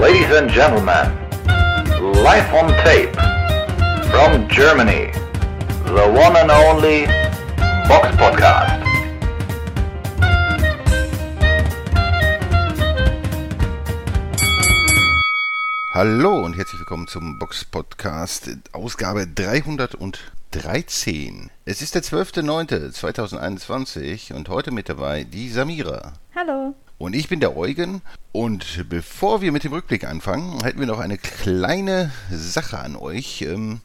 Ladies and gentlemen, live on tape from Germany, the one and only Box Podcast. Hallo und herzlich willkommen zum Box Podcast, Ausgabe 313. Es ist der 12.09.2021 und heute mit dabei die Samira. Hallo. Und ich bin der Eugen. Und bevor wir mit dem Rückblick anfangen, hätten wir noch eine kleine Sache an euch. Ähm,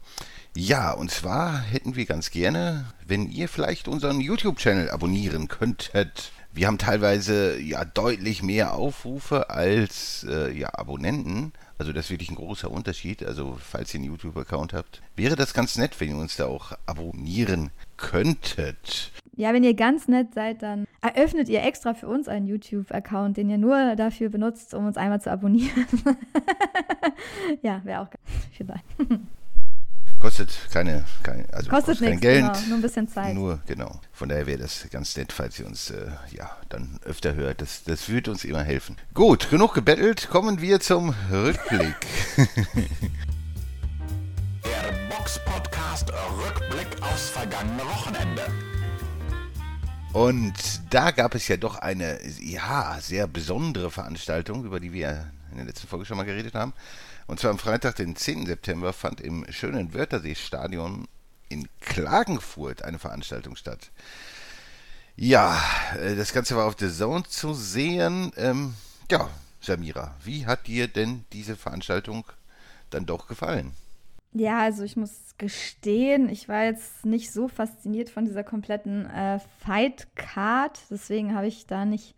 ja, und zwar hätten wir ganz gerne, wenn ihr vielleicht unseren YouTube-Channel abonnieren könntet. Wir haben teilweise ja deutlich mehr Aufrufe als äh, ja, Abonnenten. Also das ist wirklich ein großer Unterschied. Also falls ihr einen YouTube-Account habt, wäre das ganz nett, wenn ihr uns da auch abonnieren könntet. Ja, wenn ihr ganz nett seid, dann eröffnet ihr extra für uns einen YouTube-Account, den ihr nur dafür benutzt, um uns einmal zu abonnieren. ja, wäre auch viel sein. Kostet keine, keine also kostet, kostet kein Geld. Genau, nur ein bisschen Zeit. Nur, genau. Von daher wäre das ganz nett, falls ihr uns äh, ja dann öfter hört. Das, das würde uns immer helfen. Gut, genug gebettelt. Kommen wir zum Rückblick. Der Box Podcast Rückblick aufs vergangene Wochenende. Und da gab es ja doch eine, ja, sehr besondere Veranstaltung, über die wir in der letzten Folge schon mal geredet haben. Und zwar am Freitag, den 10. September, fand im schönen Wörthersee-Stadion in Klagenfurt eine Veranstaltung statt. Ja, äh, das Ganze war auf der Zone zu sehen. Ähm, ja, Samira, wie hat dir denn diese Veranstaltung dann doch gefallen? Ja, also ich muss gestehen, ich war jetzt nicht so fasziniert von dieser kompletten äh, Fight Card, deswegen habe ich da nicht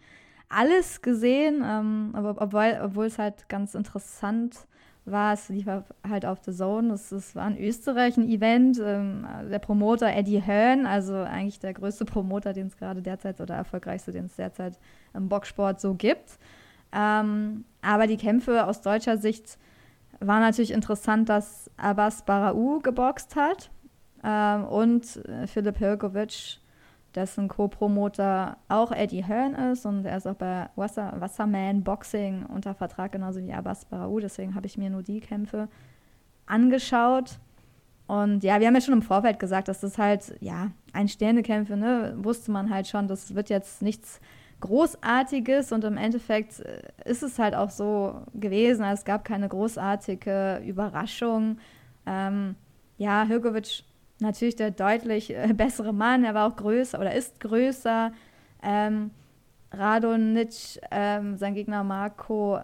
alles gesehen, ähm, aber obwohl, obwohl es halt ganz interessant war, es lief halt auf The Zone, es, es war in Österreich ein Event, ähm, der Promoter Eddie Hearn, also eigentlich der größte Promoter, den es gerade derzeit oder erfolgreichste, den es derzeit im Boxsport so gibt. Ähm, aber die Kämpfe aus deutscher Sicht war natürlich interessant, dass Abbas Barau geboxt hat ähm, und äh, Philipp Hirkovic, dessen Co-Promoter auch Eddie Hearn ist und er ist auch bei Wasser, Wasserman Boxing unter Vertrag, genauso wie Abbas Barau. Deswegen habe ich mir nur die Kämpfe angeschaut. Und ja, wir haben ja schon im Vorfeld gesagt, dass das halt, ja, ein Sternekämpfe, ne, wusste man halt schon, das wird jetzt nichts Großartiges und im Endeffekt äh, ist es halt auch so gewesen. Also es gab keine großartige Überraschung. Ähm, ja, Hirkovic natürlich der deutlich äh, bessere Mann, er war auch größer oder ist größer. Ähm, Radonic, ähm, sein Gegner Marco,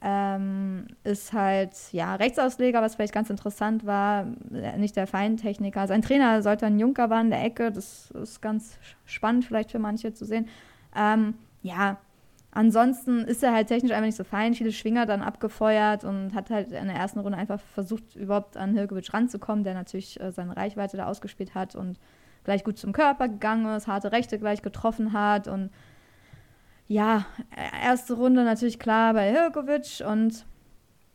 ähm, ist halt ja Rechtsausleger, was vielleicht ganz interessant war, äh, nicht der Feintechniker. Sein Trainer sollte ein Junker war in der Ecke, das ist ganz spannend vielleicht für manche zu sehen. Ähm, ja, ansonsten ist er halt technisch einfach nicht so fein, viele Schwinger dann abgefeuert und hat halt in der ersten Runde einfach versucht, überhaupt an Hilkovic ranzukommen, der natürlich äh, seine Reichweite da ausgespielt hat und gleich gut zum Körper gegangen ist, harte Rechte gleich getroffen hat und ja, erste Runde natürlich klar bei Hilkovic und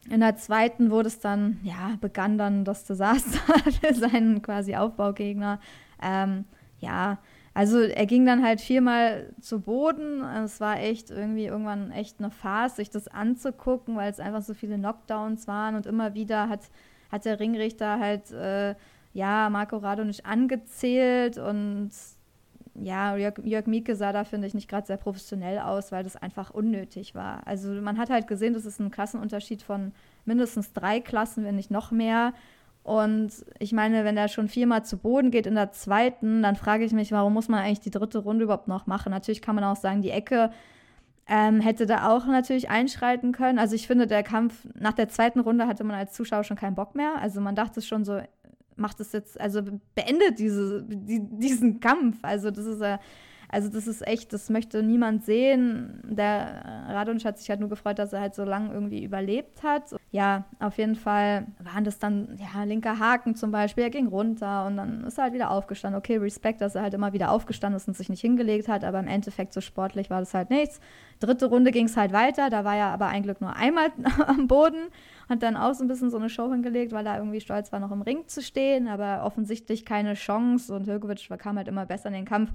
in der zweiten wurde es dann, ja, begann dann das Desaster für seinen quasi Aufbaugegner. Ähm, ja, also er ging dann halt viermal zu Boden. Es war echt irgendwie irgendwann echt eine Farce, sich das anzugucken, weil es einfach so viele Knockdowns waren und immer wieder hat, hat der Ringrichter halt äh, ja Marco Rado nicht angezählt und ja, Jörg, Jörg Mieke sah da, finde ich, nicht gerade sehr professionell aus, weil das einfach unnötig war. Also man hat halt gesehen, das ist ein Klassenunterschied von mindestens drei Klassen, wenn nicht noch mehr. Und ich meine, wenn er schon viermal zu Boden geht in der zweiten, dann frage ich mich, warum muss man eigentlich die dritte Runde überhaupt noch machen? Natürlich kann man auch sagen, die Ecke ähm, hätte da auch natürlich einschreiten können. Also ich finde, der Kampf nach der zweiten Runde hatte man als Zuschauer schon keinen Bock mehr. Also man dachte schon so, macht es jetzt, also beendet diese, die, diesen Kampf. Also das ist ja. Äh, also das ist echt, das möchte niemand sehen. Der Radonsch hat sich halt nur gefreut, dass er halt so lange irgendwie überlebt hat. Ja, auf jeden Fall waren das dann, ja, linker Haken zum Beispiel, er ging runter und dann ist er halt wieder aufgestanden. Okay, Respekt, dass er halt immer wieder aufgestanden ist und sich nicht hingelegt hat, aber im Endeffekt so sportlich war das halt nichts. Dritte Runde ging es halt weiter, da war er aber ein Glück nur einmal am Boden, hat dann auch so ein bisschen so eine Show hingelegt, weil er irgendwie stolz war, noch im Ring zu stehen, aber offensichtlich keine Chance und Hökovic kam halt immer besser in den Kampf.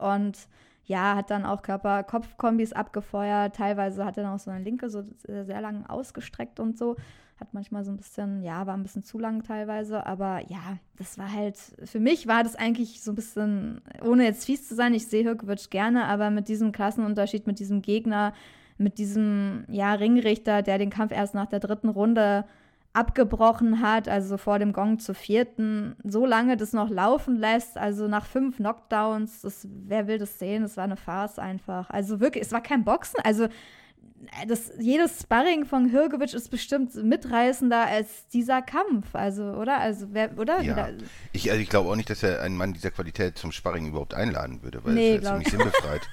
Und ja, hat dann auch Körper-Kopf-Kombis abgefeuert. Teilweise hat er dann auch so eine linke so sehr lang ausgestreckt und so. Hat manchmal so ein bisschen, ja, war ein bisschen zu lang teilweise. Aber ja, das war halt, für mich war das eigentlich so ein bisschen, ohne jetzt fies zu sein, ich sehe Hirkovic gerne, aber mit diesem Klassenunterschied, mit diesem Gegner, mit diesem, ja, Ringrichter, der den Kampf erst nach der dritten Runde abgebrochen hat, also vor dem Gong zur vierten, so lange das noch laufen lässt, also nach fünf Knockdowns, das, wer will das sehen? Das war eine Farce einfach. Also wirklich, es war kein Boxen, also das, jedes Sparring von Hirgovic ist bestimmt mitreißender als dieser Kampf, also, oder? Also, wer, oder? Ja. Ich, also ich glaube auch nicht, dass er einen Mann dieser Qualität zum Sparring überhaupt einladen würde, weil nee, es ja ziemlich sinnbefreit.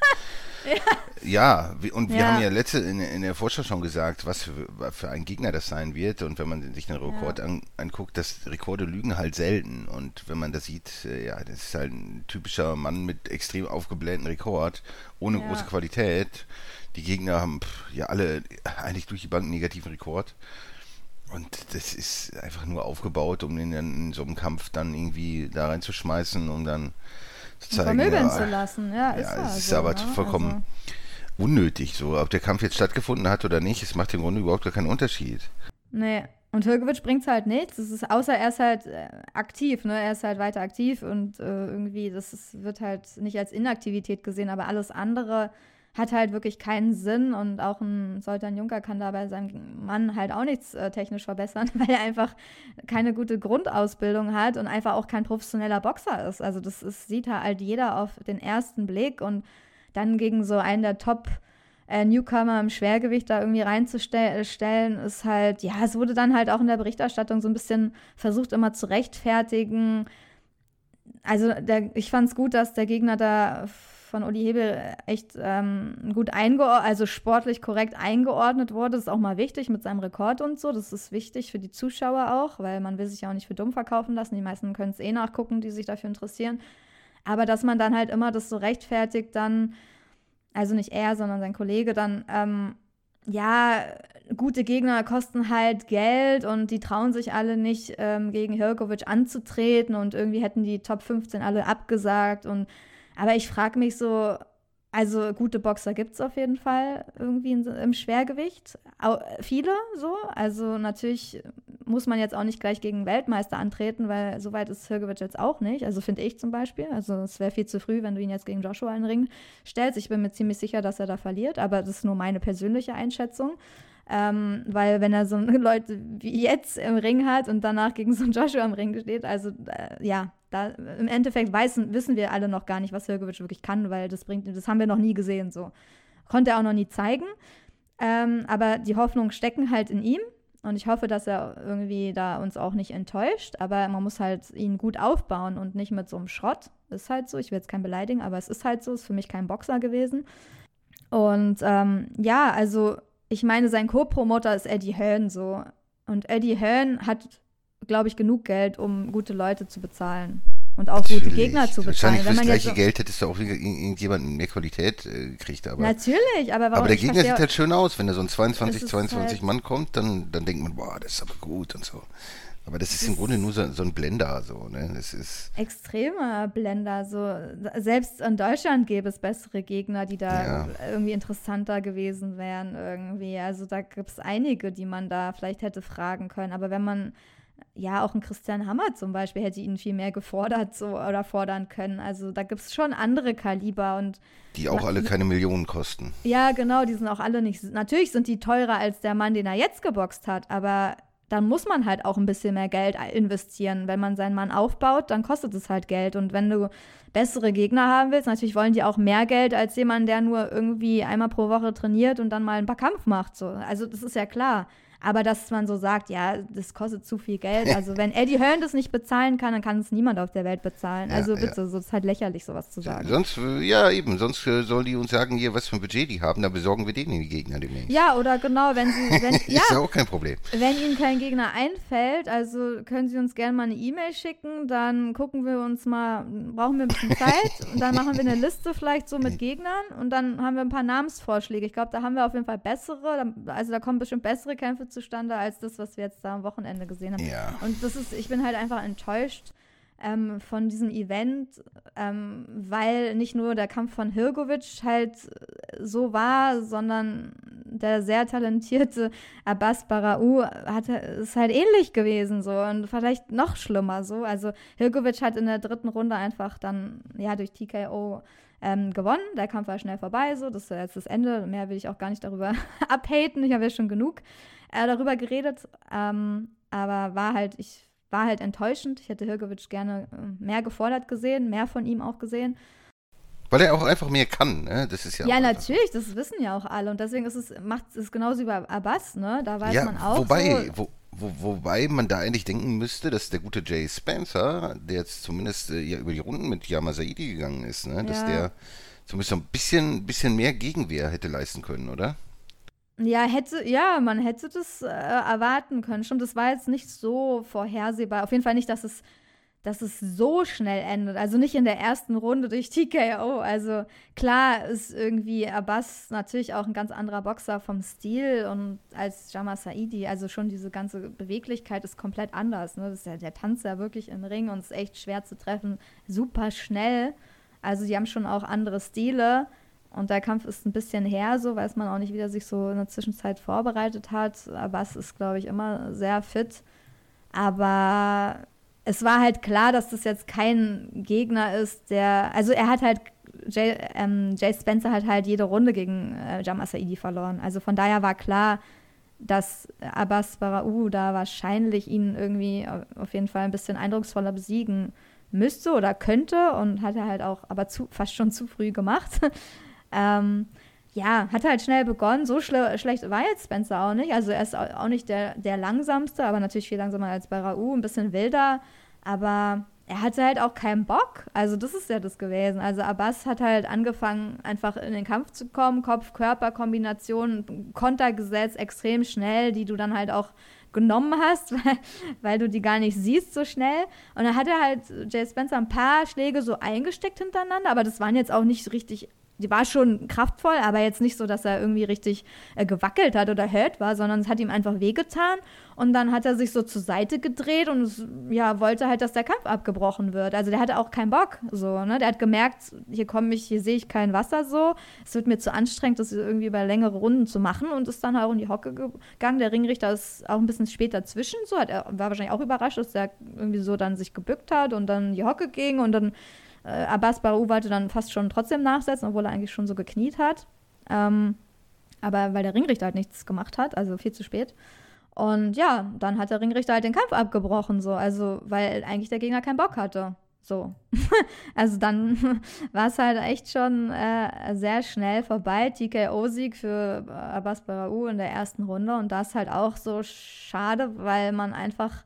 Ja, und wir ja. haben ja letzte in, in, der Vorschau schon gesagt, was für, für, ein Gegner das sein wird. Und wenn man sich den Rekord ja. an, anguckt, das Rekorde lügen halt selten. Und wenn man das sieht, äh, ja, das ist halt ein typischer Mann mit extrem aufgeblähten Rekord, ohne ja. große Qualität. Die Gegner haben ja alle eigentlich durch die Bank negativen Rekord. Und das ist einfach nur aufgebaut, um den dann in so einem Kampf dann irgendwie da reinzuschmeißen, um dann zu zeigen. Vermöbeln ja, zu lassen, ja. Ist ja, es ist so, aber ne? vollkommen also. unnötig, so. Ob der Kampf jetzt stattgefunden hat oder nicht, es macht im Grunde überhaupt gar keinen Unterschied. Nee. Und Hirkovic bringt halt nichts. Es ist, außer er ist halt äh, aktiv, ne? Er ist halt weiter aktiv und äh, irgendwie, das ist, wird halt nicht als Inaktivität gesehen, aber alles andere hat halt wirklich keinen Sinn und auch ein Soltan Juncker kann da bei seinem Mann halt auch nichts äh, technisch verbessern, weil er einfach keine gute Grundausbildung hat und einfach auch kein professioneller Boxer ist. Also das ist, sieht halt jeder auf den ersten Blick und dann gegen so einen der Top äh, Newcomer im Schwergewicht da irgendwie reinzustellen, ist halt, ja, es wurde dann halt auch in der Berichterstattung so ein bisschen versucht immer zu rechtfertigen. Also der, ich fand es gut, dass der Gegner da von Uli Hebel echt ähm, gut eingeordnet, also sportlich korrekt eingeordnet wurde. Das ist auch mal wichtig mit seinem Rekord und so. Das ist wichtig für die Zuschauer auch, weil man will sich ja auch nicht für dumm verkaufen lassen. Die meisten können es eh nachgucken, die sich dafür interessieren. Aber dass man dann halt immer das so rechtfertigt, dann, also nicht er, sondern sein Kollege, dann, ähm, ja, gute Gegner kosten halt Geld und die trauen sich alle nicht, ähm, gegen Hirkovic anzutreten und irgendwie hätten die Top 15 alle abgesagt und aber ich frage mich so, also gute Boxer gibt es auf jeden Fall irgendwie im Schwergewicht. Au, viele so. Also natürlich muss man jetzt auch nicht gleich gegen Weltmeister antreten, weil so weit ist Hirgewic jetzt auch nicht. Also finde ich zum Beispiel. Also es wäre viel zu früh, wenn du ihn jetzt gegen Joshua in den Ring stellst. Ich bin mir ziemlich sicher, dass er da verliert, aber das ist nur meine persönliche Einschätzung. Ähm, weil wenn er so Leute wie jetzt im Ring hat und danach gegen so einen Joshua im Ring steht, also äh, ja, da im Endeffekt weiß, wissen wir alle noch gar nicht, was Hirgovic wirklich kann, weil das bringt, das haben wir noch nie gesehen. So konnte er auch noch nie zeigen. Ähm, aber die Hoffnungen stecken halt in ihm. Und ich hoffe, dass er irgendwie da uns auch nicht enttäuscht. Aber man muss halt ihn gut aufbauen und nicht mit so einem Schrott. Ist halt so. Ich will jetzt kein beleidigen, aber es ist halt so. Ist für mich kein Boxer gewesen. Und ähm, ja, also ich meine, sein Co-Promoter ist Eddie Hearn so. Und Eddie Hearn hat glaube ich, genug Geld, um gute Leute zu bezahlen. Und auch Natürlich. gute Gegner zu bezahlen. Wahrscheinlich für das gleiche so Geld hättest du auch irgendjemanden mehr Qualität äh, gekriegt. Aber, Natürlich, aber warum Aber der Gegner sieht halt schön aus. Wenn da so ein 22, 22 halt Mann kommt, dann, dann denkt man, boah, das ist aber gut und so. Aber das ist das im Grunde nur so, so, ein Blender, so, ne? Das ist. Extremer Blender, so. Selbst in Deutschland gäbe es bessere Gegner, die da ja. irgendwie interessanter gewesen wären, irgendwie. Also da gibt es einige, die man da vielleicht hätte fragen können. Aber wenn man ja, auch ein Christian Hammer zum Beispiel hätte ihn viel mehr gefordert so, oder fordern können. Also da gibt es schon andere Kaliber und. Die auch alle keine Millionen kosten. Ja, genau, die sind auch alle nicht. Natürlich sind die teurer als der Mann, den er jetzt geboxt hat, aber dann muss man halt auch ein bisschen mehr Geld investieren. Wenn man seinen Mann aufbaut, dann kostet es halt Geld. Und wenn du bessere Gegner haben willst, natürlich wollen die auch mehr Geld als jemand, der nur irgendwie einmal pro Woche trainiert und dann mal ein paar Kampf macht. So. Also das ist ja klar. Aber dass man so sagt, ja, das kostet zu viel Geld. Also wenn Eddie Hearn das nicht bezahlen kann, dann kann es niemand auf der Welt bezahlen. Also ja, bitte, ja. so ist halt lächerlich, sowas zu sagen. Sonst, ja eben, sonst äh, sollen die uns sagen, hier, was für ein Budget die haben, dann besorgen wir denen die Gegner demnächst. Ja, oder genau, wenn sie, wenn, ja, ist ja auch kein Problem. Wenn ihnen kein Gegner einfällt, also können sie uns gerne mal eine E-Mail schicken, dann gucken wir uns mal, brauchen wir ein bisschen Zeit und dann machen wir eine Liste vielleicht so mit Gegnern und dann haben wir ein paar Namensvorschläge. Ich glaube, da haben wir auf jeden Fall bessere, also da kommen bestimmt bessere Kämpfe zustande als das, was wir jetzt da am Wochenende gesehen haben. Ja. Und das ist, ich bin halt einfach enttäuscht, ähm, von diesem Event, ähm, weil nicht nur der Kampf von Hirgovic halt so war, sondern der sehr talentierte Abbas Barau hatte, ist halt ähnlich gewesen so und vielleicht noch schlimmer so. Also Hirgovic hat in der dritten Runde einfach dann ja durch TKO ähm, gewonnen. Der Kampf war schnell vorbei, so das ist jetzt das Ende. Mehr will ich auch gar nicht darüber abhaten. Ich habe ja schon genug äh, darüber geredet, ähm, aber war halt ich war halt enttäuschend. Ich hätte Hirgovic gerne äh, mehr gefordert gesehen, mehr von ihm auch gesehen. Weil er auch einfach mehr kann, ne? Das ist ja. Ja, natürlich, das wissen ja auch alle. Und deswegen ist es, macht es genauso wie bei Abbas, ne? Da weiß ja, man auch. Wobei, so, wo, wo, wobei man da eigentlich denken müsste, dass der gute Jay Spencer, der jetzt zumindest äh, ja über die Runden mit Yama Saidi gegangen ist, ne? Dass Ja. der zumindest so ein bisschen, bisschen mehr Gegenwehr hätte leisten können, oder? Ja, hätte, ja, man hätte das äh, erwarten können. Stimmt, das war jetzt nicht so vorhersehbar. Auf jeden Fall nicht, dass es, dass es so schnell endet. Also nicht in der ersten Runde durch TKO. Also klar ist irgendwie Abbas natürlich auch ein ganz anderer Boxer vom Stil und als Jama Saidi. Also schon diese ganze Beweglichkeit ist komplett anders. Ne? Das ja, der tanzt ja wirklich im Ring und ist echt schwer zu treffen. Super schnell. Also die haben schon auch andere Stile. Und der Kampf ist ein bisschen her, so weiß man auch nicht, wie er sich so in der Zwischenzeit vorbereitet hat. Abbas ist, glaube ich, immer sehr fit. Aber es war halt klar, dass das jetzt kein Gegner ist, der. Also er hat halt. Jay, ähm, Jay Spencer hat halt jede Runde gegen äh, Jam Saidi verloren. Also von daher war klar, dass Abbas Barau da wahrscheinlich ihn irgendwie auf jeden Fall ein bisschen eindrucksvoller besiegen müsste oder könnte und hat er halt auch aber zu, fast schon zu früh gemacht. Ähm, ja, hat halt schnell begonnen. So schle schlecht war jetzt Spencer auch nicht. Also er ist au- auch nicht der, der langsamste, aber natürlich viel langsamer als Barau, ein bisschen wilder. Aber er hatte halt auch keinen Bock. Also das ist ja das gewesen. Also Abbas hat halt angefangen, einfach in den Kampf zu kommen. Kopf-Körper-Kombination, Konter gesetzt, extrem schnell, die du dann halt auch genommen hast, weil, weil du die gar nicht siehst so schnell. Und dann hat er halt Jay Spencer ein paar Schläge so eingesteckt hintereinander, aber das waren jetzt auch nicht richtig die war schon kraftvoll, aber jetzt nicht so, dass er irgendwie richtig äh, gewackelt hat oder hurt war, sondern es hat ihm einfach wehgetan. Und dann hat er sich so zur Seite gedreht und es, ja, wollte halt, dass der Kampf abgebrochen wird. Also der hatte auch keinen Bock, so, ne? Der hat gemerkt, hier komme ich, hier sehe ich kein Wasser so. Es wird mir zu anstrengend, das irgendwie über längere Runden zu machen und ist dann auch in die Hocke gegangen. Der Ringrichter ist auch ein bisschen später zwischen, so hat er war wahrscheinlich auch überrascht, dass der irgendwie so dann sich gebückt hat und dann in die Hocke ging und dann äh, Abbas Barou wollte dann fast schon trotzdem nachsetzen, obwohl er eigentlich schon so gekniet hat. Ähm, aber weil der Ringrichter halt nichts gemacht hat, also viel zu spät. Und ja, dann hat der Ringrichter halt den Kampf abgebrochen, so, also weil eigentlich der Gegner keinen Bock hatte. So. also dann war es halt echt schon äh, sehr schnell vorbei. TKO-Sieg für Abbas Barou in der ersten Runde. Und das halt auch so schade, weil man einfach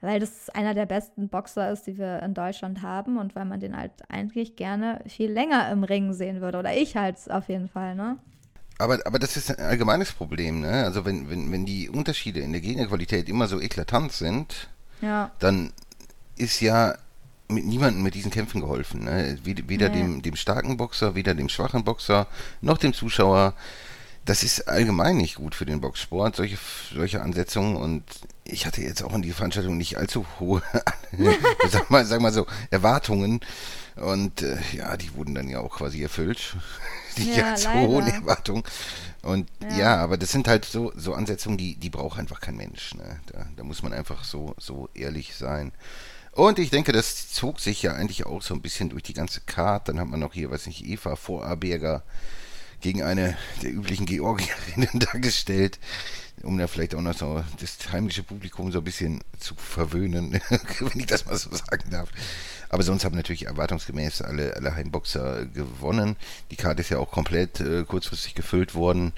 weil das einer der besten Boxer ist, die wir in Deutschland haben und weil man den halt eigentlich gerne viel länger im Ring sehen würde. Oder ich halt auf jeden Fall, ne? Aber, aber das ist ein allgemeines Problem, ne? Also wenn, wenn, wenn die Unterschiede in der Gegnerqualität immer so eklatant sind, ja. dann ist ja mit niemandem mit diesen Kämpfen geholfen. Ne? Weder Nee. dem, dem starken Boxer, weder dem schwachen Boxer, noch dem Zuschauer. Das ist allgemein nicht gut für den Boxsport, solche, solche Ansetzungen. Und ich hatte jetzt auch in die Veranstaltung nicht allzu hohe, sag mal, sag mal so, Erwartungen. Und äh, ja, die wurden dann ja auch quasi erfüllt. Die Ja, ganz leider. hohen Erwartungen. Und Ja. ja. aber das sind halt so, so Ansetzungen, die, die braucht einfach kein Mensch. Ne? Da, da muss man einfach so, so ehrlich sein. Und ich denke, das zog sich ja eigentlich auch so ein bisschen durch die ganze Card. Dann hat man noch hier, weiß nicht, Eva Vorarberger gegen eine der üblichen Georgierinnen dargestellt, um da vielleicht auch noch so das heimliche Publikum so ein bisschen zu verwöhnen, wenn ich das mal so sagen darf. Aber sonst haben natürlich erwartungsgemäß alle, alle Heimboxer gewonnen. Die Karte ist ja auch komplett äh, kurzfristig gefüllt worden.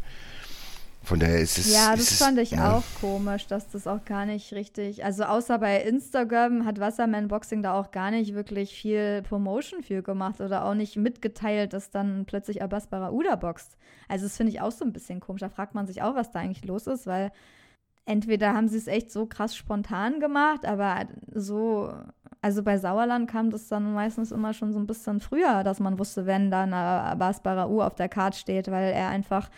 Von daher ist es. Ja, das es, fand ich ja. auch komisch, dass das auch gar nicht richtig. Also außer bei Instagram hat Wasserman Boxing da auch gar nicht wirklich viel Promotion für gemacht oder auch nicht mitgeteilt, dass dann plötzlich Abbas Barauda boxt. Also das finde ich auch so ein bisschen komisch. Da fragt man sich auch, was da eigentlich los ist, weil entweder haben sie es echt so krass spontan gemacht, aber so, also bei Sauerland kam das dann meistens immer schon so ein bisschen früher, dass man wusste, wenn dann äh, Abbas Barau auf der Karte steht, weil er einfach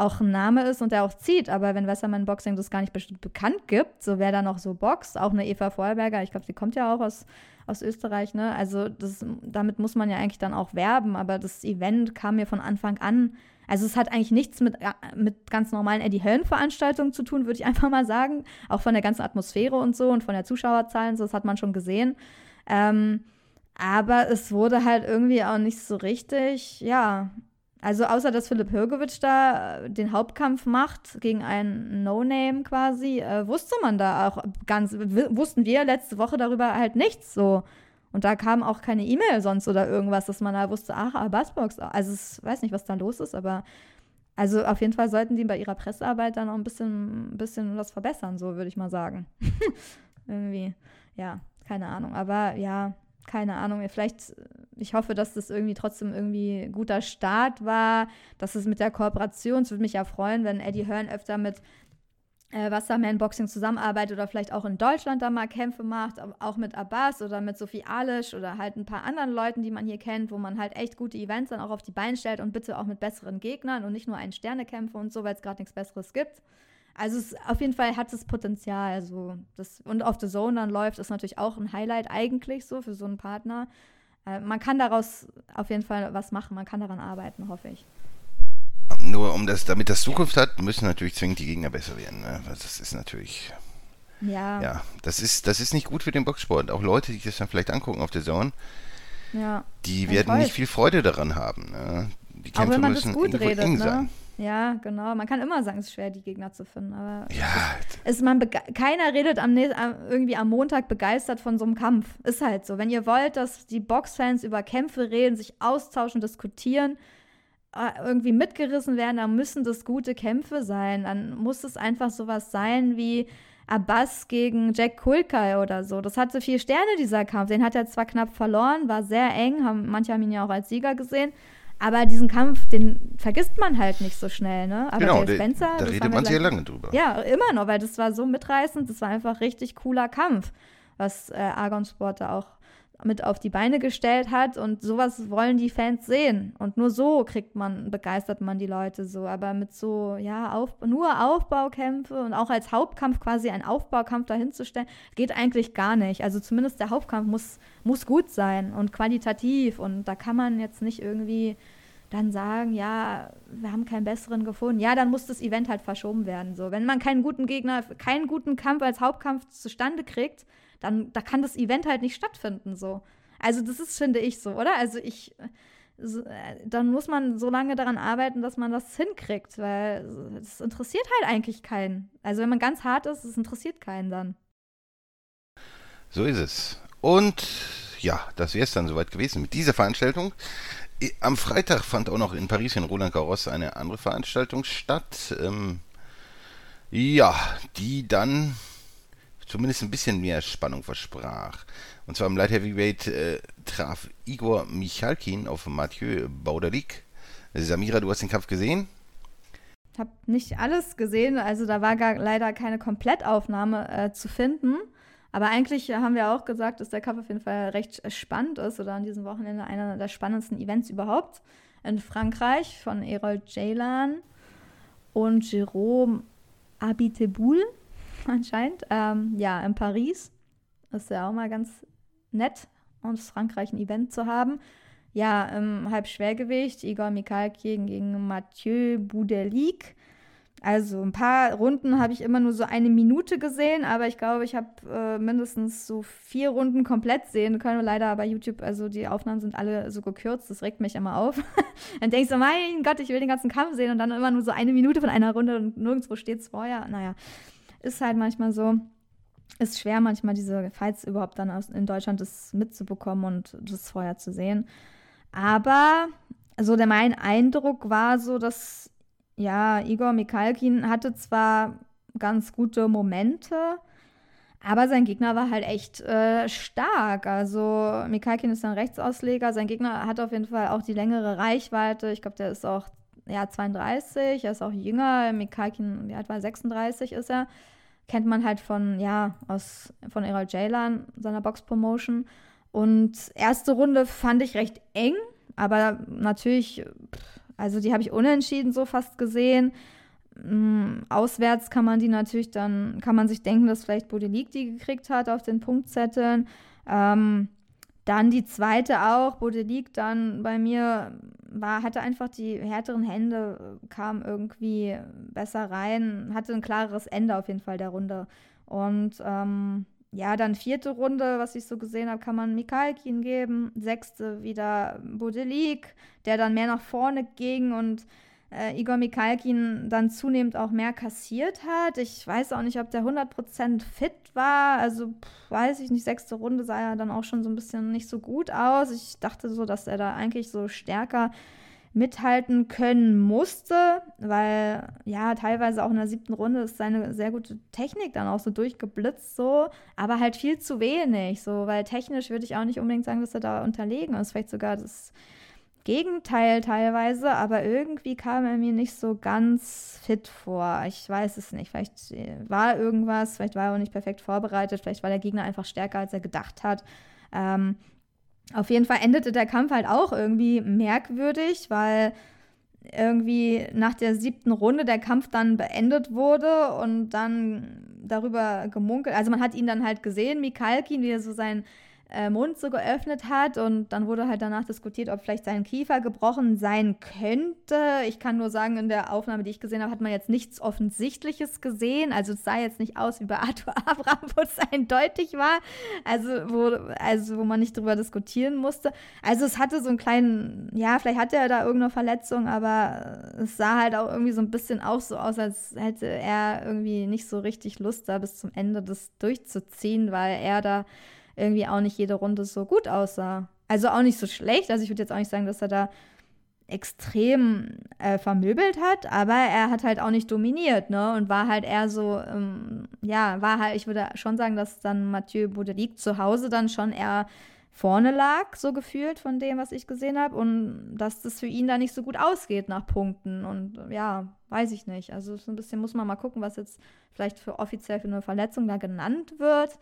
auch ein Name ist und der auch zieht. Aber wenn Westermann Boxing das gar nicht bekannt gibt, so wer da noch so boxt, auch eine Eva Vorberger, ich glaube, sie kommt ja auch aus, aus Österreich, ne? Also das, damit muss man ja eigentlich dann auch werben, aber das Event kam mir von Anfang an. Also es hat eigentlich nichts mit, äh, mit ganz normalen Eddie Hearn-Veranstaltungen zu tun, würde ich einfach mal sagen. Auch von der ganzen Atmosphäre und so und von der Zuschauerzahl und so, das hat man schon gesehen. Ähm, aber es wurde halt irgendwie auch nicht so richtig, ja, also außer dass Philipp Hirgowitsch da äh, den Hauptkampf macht gegen einen No-Name quasi, äh, wusste man da auch ganz, wussten wir letzte Woche darüber halt nichts so. Und da kam auch keine E-Mail sonst oder irgendwas, dass man da wusste, ach, Bassbox. Also ich weiß nicht, was da los ist, aber also auf jeden Fall sollten die bei ihrer Pressearbeit dann auch ein bisschen, ein bisschen was verbessern, so würde ich mal sagen. Irgendwie, ja, keine Ahnung. Aber ja, keine Ahnung, vielleicht, ich hoffe, dass das irgendwie trotzdem irgendwie ein guter Start war, dass es mit der Kooperation, es würde mich ja freuen, wenn Eddie Hearn öfter mit äh, Wasserman Boxing zusammenarbeitet oder vielleicht auch in Deutschland da mal Kämpfe macht, auch mit Abbas oder mit Sophie Alisch oder halt ein paar anderen Leuten, die man hier kennt, wo man halt echt gute Events dann auch auf die Beine stellt und bitte auch mit besseren Gegnern und nicht nur ein Sternekämpfe und so, weil es gerade nichts Besseres gibt. Also es, auf jeden Fall hat es Potenzial. Also das, und auf The Zone dann läuft, ist natürlich auch ein Highlight eigentlich so für so einen Partner. Äh, man kann daraus auf jeden Fall was machen, man kann daran arbeiten, hoffe ich. Nur um das, damit das Zukunft hat, müssen natürlich zwingend die Gegner besser werden. Ne? Das ist natürlich. Ja. Ja, das ist, das ist nicht gut für den Boxsport. Auch Leute, die das dann vielleicht angucken auf der Zone, ja. die werden nicht viel Freude daran haben. Ne? Die Kämpfe Auch wenn man müssen das gut redet, eng ne? sein. Ja, genau. Man kann immer sagen, es ist schwer, die Gegner zu finden. Aber Ja, es, man keiner redet am, irgendwie am Montag begeistert von so einem Kampf. Ist halt so. Wenn ihr wollt, dass die Boxfans über Kämpfe reden, sich austauschen, diskutieren, äh, irgendwie mitgerissen werden, dann müssen das gute Kämpfe sein. Dann muss es einfach sowas sein wie Abbas gegen Jack Kulkai oder so. Das hatte vier Sterne, dieser Kampf. Den hat er zwar knapp verloren, war sehr eng, haben, manche haben ihn ja auch als Sieger gesehen. Aber diesen Kampf, den vergisst man halt nicht so schnell, ne? Aber genau, der der, Spencer, da redet man sehr lange drüber. ja, immer noch, weil das war so mitreißend, das war einfach richtig cooler Kampf, was äh, Argon Sport da auch mit auf die Beine gestellt hat. Und sowas wollen die Fans sehen. Und nur so kriegt man, begeistert man die Leute so, aber mit so, ja, auf, nur Aufbaukämpfe und auch als Hauptkampf quasi einen Aufbaukampf dahinzustellen, geht eigentlich gar nicht, also zumindest der Hauptkampf muss, muss gut sein und qualitativ. Und da kann man jetzt nicht irgendwie dann sagen, ja, wir haben keinen besseren gefunden. Ja, dann muss das Event halt verschoben werden. So, wenn man keinen guten Gegner, keinen guten Kampf als Hauptkampf zustande kriegt, dann da kann das Event halt nicht stattfinden. So, also das ist, finde ich, so, oder? Also ich, so, äh, dann muss man so lange daran arbeiten, dass man das hinkriegt, weil es interessiert halt eigentlich keinen. Also wenn man ganz hart ist, es interessiert keinen dann. So ist es. Und ja, das wäre es dann soweit gewesen mit dieser Veranstaltung. Am Freitag fand auch noch in Paris in Roland Garros eine andere Veranstaltung statt. Ähm, ja, die dann zumindest ein bisschen mehr Spannung versprach. Und zwar im Light Heavyweight äh, traf Igor Michalkin auf Mathieu Baudelic. Samira, du hast den Kampf gesehen? Ich habe nicht alles gesehen, also da war gar leider keine Komplettaufnahme äh, zu finden. Aber eigentlich haben wir auch gesagt, dass der Kampf auf jeden Fall recht äh, spannend ist oder an diesem Wochenende einer der spannendsten Events überhaupt in Frankreich von Errol Ceylan und Jérôme Abiteboul anscheinend. Ähm, ja, in Paris. Ist ja auch mal ganz nett, aus Frankreich ein Event zu haben. Ja, im Halbschwergewicht Igor Mikhalkin gegen Mathieu Boudelic. Also ein paar Runden habe ich immer nur so eine Minute gesehen, aber ich glaube, ich habe äh, mindestens so vier Runden komplett sehen können. Leider bei YouTube, also die Aufnahmen sind alle so gekürzt, das regt mich immer auf. Dann denke ich so, mein Gott, ich will den ganzen Kampf sehen und dann immer nur so eine Minute von einer Runde und nirgendwo steht es vorher. Naja, ist halt manchmal so. Ist schwer manchmal diese Fights überhaupt dann aus, in Deutschland das mitzubekommen und das vorher zu sehen. Aber so der mein Eindruck war so, dass ja, Igor Mikhalkin hatte zwar ganz gute Momente, aber sein Gegner war halt echt äh, stark. Also Mikhalkin ist ein Rechtsausleger, sein Gegner hat auf jeden Fall auch die längere Reichweite. Ich glaube, der ist auch ja, 32, er ist auch jünger. Mikhalkin, wie alt war er? 36 ist er. Kennt man halt von, ja, aus, von Errol Jaylan, seiner Box-Promotion. Und erste Runde fand ich recht eng, aber natürlich, also die habe ich unentschieden so fast gesehen. mh, auswärts kann man die natürlich dann, kann man sich denken, dass vielleicht Bodelik die gekriegt hat auf den Punktzetteln. Ähm, dann die zweite auch, Bodelik dann bei mir war, hatte einfach die härteren Hände, kam irgendwie besser rein, hatte ein klareres Ende auf jeden Fall der Runde. Und ähm, ja, dann vierte Runde, was ich so gesehen habe, kann man Mikalkin geben. Sechste wieder Bodelik, der dann mehr nach vorne ging und äh, Igor Mikalkin dann zunehmend auch mehr kassiert hat. Ich weiß auch nicht, ob der 100% fit war. Also pff, weiß ich nicht, sechste Runde sah er dann auch schon so ein bisschen nicht so gut aus. Ich dachte so, dass er da eigentlich so stärker mithalten können musste, weil ja, teilweise auch in der siebten Runde ist seine sehr gute Technik dann auch so durchgeblitzt, so, aber halt viel zu wenig, so, weil technisch würde ich auch nicht unbedingt sagen, dass er da unterlegen ist, vielleicht sogar das Gegenteil teilweise, aber irgendwie kam er mir nicht so ganz fit vor. Ich weiß es nicht. Vielleicht äh, war irgendwas, vielleicht war er auch nicht perfekt vorbereitet, vielleicht war der Gegner einfach stärker, als er gedacht hat. Ähm, auf jeden Fall endete der Kampf halt auch irgendwie merkwürdig, weil irgendwie nach der siebten Runde der Kampf dann beendet wurde und dann darüber gemunkelt. Also man hat ihn dann halt gesehen, Mikalkin, wie er so sein äh, Mund so geöffnet hat und dann wurde halt danach diskutiert, ob vielleicht sein Kiefer gebrochen sein könnte. Ich kann nur sagen, in der Aufnahme, die ich gesehen habe, hat man jetzt nichts Offensichtliches gesehen. Also es sah jetzt nicht aus wie bei Arthur Abraham, wo es eindeutig war. Also wo, also wo man nicht drüber diskutieren musste. Also es hatte so einen kleinen, ja, vielleicht hatte er da irgendeine Verletzung, aber es sah halt auch irgendwie so ein bisschen auch so aus, als hätte er irgendwie nicht so richtig Lust, da bis zum Ende das durchzuziehen, weil er da irgendwie auch nicht jede Runde so gut aussah. Also auch nicht so schlecht. Also ich würde jetzt auch nicht sagen, dass er da extrem äh, vermöbelt hat, aber er hat halt auch nicht dominiert, ne? Und war halt eher so, ähm, ja, war halt, ich würde schon sagen, dass dann Mathieu Baudelic zu Hause dann schon eher vorne lag, so gefühlt von dem, was ich gesehen habe, und dass das für ihn da nicht so gut ausgeht nach Punkten. Und ja, weiß ich nicht. Also so ein bisschen muss man mal gucken, was jetzt vielleicht für offiziell für eine Verletzung da genannt wird.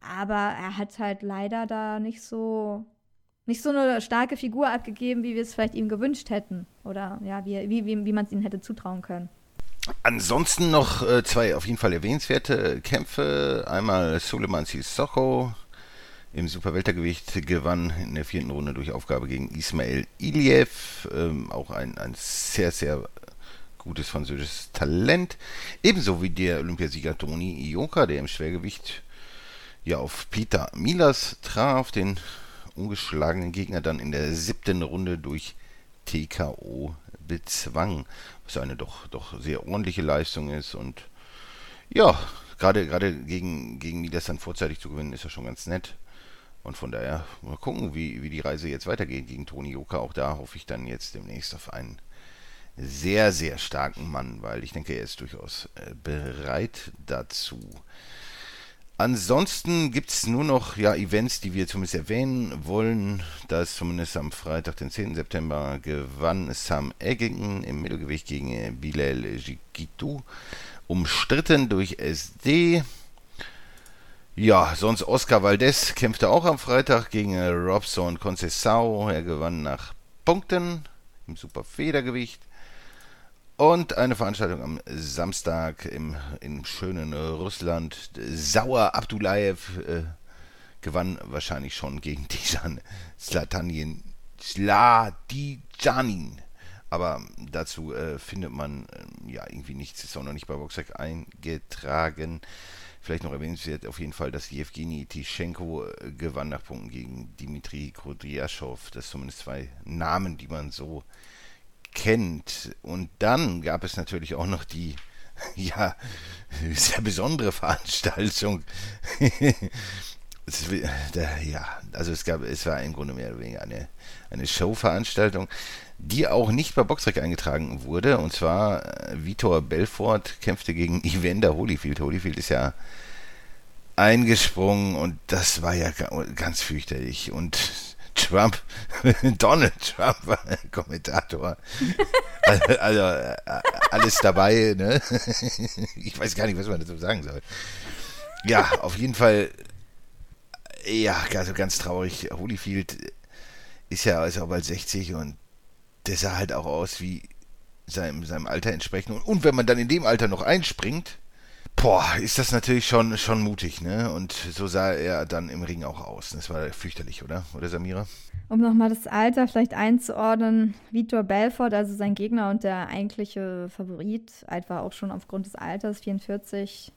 Aber er hat halt leider da nicht so nicht so eine starke Figur abgegeben, wie wir es vielleicht ihm gewünscht hätten. Oder ja, wie, wie, wie, wie man es ihm hätte zutrauen können. Ansonsten noch äh, zwei auf jeden Fall erwähnenswerte Kämpfe. Einmal Suleiman Sissoko im Superweltergewicht gewann in der vierten Runde durch Aufgabe gegen Ismail Iliev. Ähm, auch ein, ein sehr, sehr gutes französisches Talent. Ebenso wie der Olympiasieger Toni Ioka, der im Schwergewicht ja auf Peter Milas traf, den ungeschlagenen Gegner dann in der siebten Runde durch TKO bezwang, was eine doch, doch sehr ordentliche Leistung ist und ja, gerade gerade gegen, gegen Milas dann vorzeitig zu gewinnen, ist ja schon ganz nett. Und von daher mal gucken, wie, wie die Reise jetzt weitergeht gegen Toni Oka. Auch da hoffe ich dann jetzt demnächst auf einen sehr, sehr starken Mann, weil ich denke, er ist durchaus äh, bereit dazu. Ansonsten gibt es nur noch ja, Events, die wir zumindest erwähnen wollen. Da ist zumindest am Freitag, den 10. September, gewann Sam Eggington im Mittelgewicht gegen Bilal Jigitu. Umstritten durch SD. Ja, sonst Oscar Valdez kämpfte auch am Freitag gegen Robson Concesao. Er gewann nach Punkten im Superfedergewicht. Und eine Veranstaltung am Samstag im, im schönen Russland. Sauer Abdulayev äh, gewann wahrscheinlich schon gegen Dijan Slatanien Sladijanin. Aber dazu äh, findet man äh, ja irgendwie nichts, ist auch noch nicht bei Boxrec eingetragen. Vielleicht noch erwähnenswert auf jeden Fall, dass Jewgeni Tischenko äh, gewann nach Punkten gegen Dimitri Kudryaschow. Das sind zumindest zwei Namen, die man so kennt. Und dann gab es natürlich auch noch die, ja, sehr besondere Veranstaltung. ja, also es gab, es war im Grunde mehr oder weniger eine, eine Showveranstaltung, die auch nicht bei Boxrec eingetragen wurde. Und zwar äh, Vitor Belfort kämpfte gegen Evander Holyfield. Holyfield ist ja eingesprungen und das war ja ganz fürchterlich. Und Trump, Donald Trump war Kommentator. also äh, alles dabei, ne? Ich weiß gar nicht, was man dazu sagen soll. Ja, auf jeden Fall, ja, also ganz traurig. Holyfield ist ja, ist auch bald 60 und der sah halt auch aus wie seinem, seinem Alter entsprechen. Und, und wenn man dann in dem Alter noch einspringt, boah, ist das natürlich schon, schon mutig, ne? Und so sah er dann im Ring auch aus. Das war fürchterlich, oder? Oder Samira? Um nochmal das Alter vielleicht einzuordnen, Vitor Belfort, also sein Gegner und der eigentliche Favorit, einfach auch schon aufgrund des Alters, 44,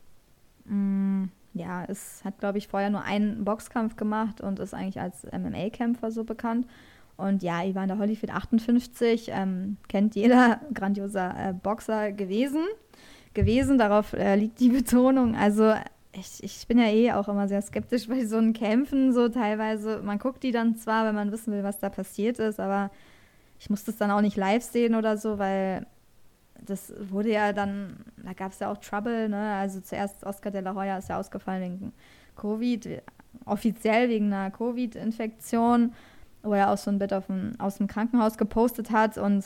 mh, mm, ja, es hat, glaube ich, vorher nur einen Boxkampf gemacht und ist eigentlich als MMA-Kämpfer so bekannt. Und ja, Evander Holyfield 58, ähm, kennt jeder, grandioser äh, Boxer gewesen. Gewesen, darauf äh, liegt die Betonung. Also ich, ich bin ja eh auch immer sehr skeptisch bei so einen Kämpfen, so teilweise. Man guckt die dann zwar, wenn man wissen will, was da passiert ist, aber ich muss das dann auch nicht live sehen oder so, weil das wurde ja dann, da gab es ja auch Trouble, ne? Also zuerst Oscar de la Hoya ist ja ausgefallen wegen Covid, offiziell wegen einer Covid-Infektion, wo er auch so ein Bit dem, aus dem Krankenhaus gepostet hat und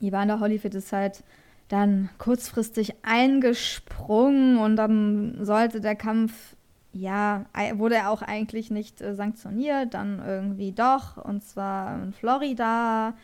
Ivana Holyfield ist halt dann kurzfristig eingesprungen und dann sollte der Kampf, ja, wurde er auch eigentlich nicht äh, sanktioniert, dann irgendwie doch, und zwar in Florida.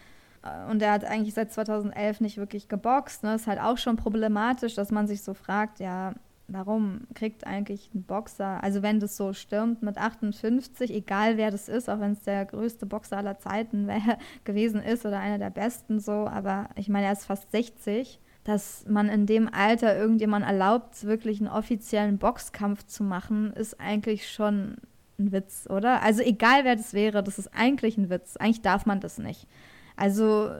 Äh, und er hat eigentlich seit 2011 nicht wirklich geboxt. Ne? Ist halt auch schon problematisch, dass man sich so fragt, ja, warum kriegt eigentlich ein Boxer, also wenn das so stürmt mit 58, egal wer das ist, auch wenn es der größte Boxer aller Zeiten gewesen ist oder einer der besten so, aber ich meine, er ist fast 60 dass man in dem Alter irgendjemand erlaubt, wirklich einen offiziellen Boxkampf zu machen, ist eigentlich schon ein Witz, oder? Also egal wer das wäre, das ist eigentlich ein Witz. Eigentlich darf man das nicht. Also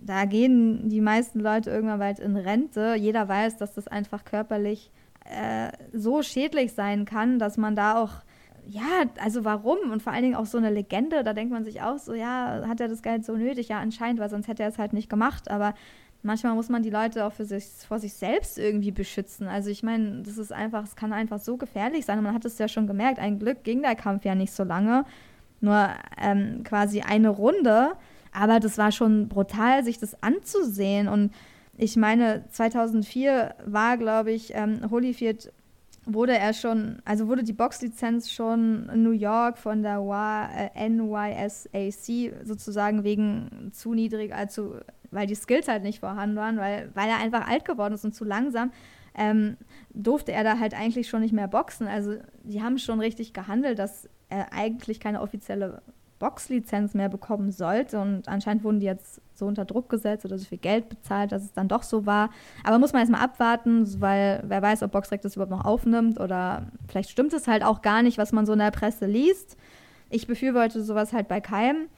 da gehen die meisten Leute irgendwann bald in Rente. Jeder weiß, dass das einfach körperlich äh, so schädlich sein kann, dass man da auch ja, also warum? Und vor allen Dingen auch so eine Legende, da denkt man sich auch so, ja, hat er das Geld so nötig? Ja, anscheinend, weil sonst hätte er es halt nicht gemacht. Aber manchmal muss man die Leute auch für sich, vor sich selbst irgendwie beschützen. Also ich meine, das ist einfach, es kann einfach so gefährlich sein. Und man hat es ja schon gemerkt, ein Glück ging der Kampf ja nicht so lange, nur ähm, quasi eine Runde. Aber das war schon brutal, sich das anzusehen. Und ich meine, 2004 war, glaube ich, ähm, Holyfield wurde er schon, also wurde die Boxlizenz schon in New York von der äh, NYSAC sozusagen wegen zu niedrig, also weil die Skills halt nicht vorhanden waren, weil, weil er einfach alt geworden ist und zu langsam, ähm, durfte er da halt eigentlich schon nicht mehr boxen. Also die haben schon richtig gehandelt, dass er eigentlich keine offizielle Boxlizenz mehr bekommen sollte. Und anscheinend wurden die jetzt so unter Druck gesetzt oder so viel Geld bezahlt, dass es dann doch so war. Aber muss man erstmal abwarten, weil wer weiß, ob Boxrec das überhaupt noch aufnimmt oder vielleicht stimmt es halt auch gar nicht, was man so in der Presse liest. Ich befürworte sowas halt bei keinem.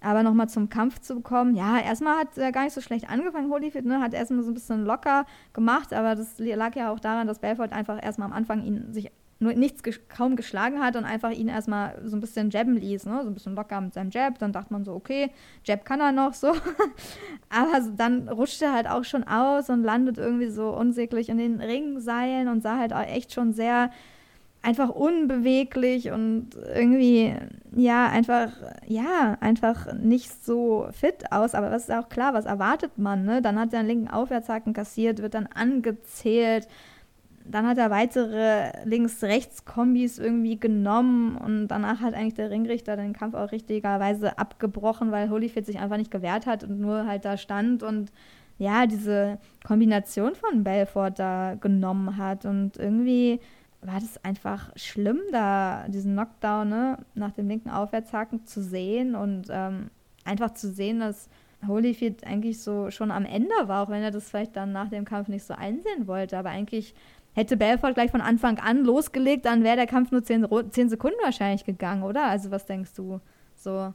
Aber nochmal zum Kampf zu bekommen, ja, erstmal hat er gar nicht so schlecht angefangen, Holyfield, ne? hat erstmal so ein bisschen locker gemacht, aber das lag ja auch daran, dass Belfort einfach erstmal am Anfang ihn sich nur nichts ge kaum geschlagen hat und einfach ihn erstmal so ein bisschen jabben ließ, ne? so ein bisschen locker mit seinem Jab. Dann dachte man so, okay, Jab kann er noch so. Aber dann rutscht er halt auch schon aus und landet irgendwie so unsäglich in den Ringseilen und sah halt auch echt schon sehr einfach unbeweglich und irgendwie, ja, einfach, ja, einfach nicht so fit aus. Aber was ist auch klar, was erwartet man, ne? Dann hat er einen linken Aufwärtshaken kassiert, wird dann angezählt. Dann hat er weitere Links-Rechts-Kombis irgendwie genommen und danach hat eigentlich der Ringrichter den Kampf auch richtigerweise abgebrochen, weil Holyfield sich einfach nicht gewehrt hat und nur halt da stand und ja, diese Kombination von Belfort da genommen hat und irgendwie war das einfach schlimm, da diesen Knockdown ne, nach dem linken Aufwärtshaken zu sehen und ähm, einfach zu sehen, dass Holyfield eigentlich so schon am Ende war, auch wenn er das vielleicht dann nach dem Kampf nicht so einsehen wollte. Aber eigentlich hätte Belfort gleich von Anfang an losgelegt, dann wäre der Kampf nur zehn, zehn Sekunden wahrscheinlich gegangen, oder? Also was denkst du? So.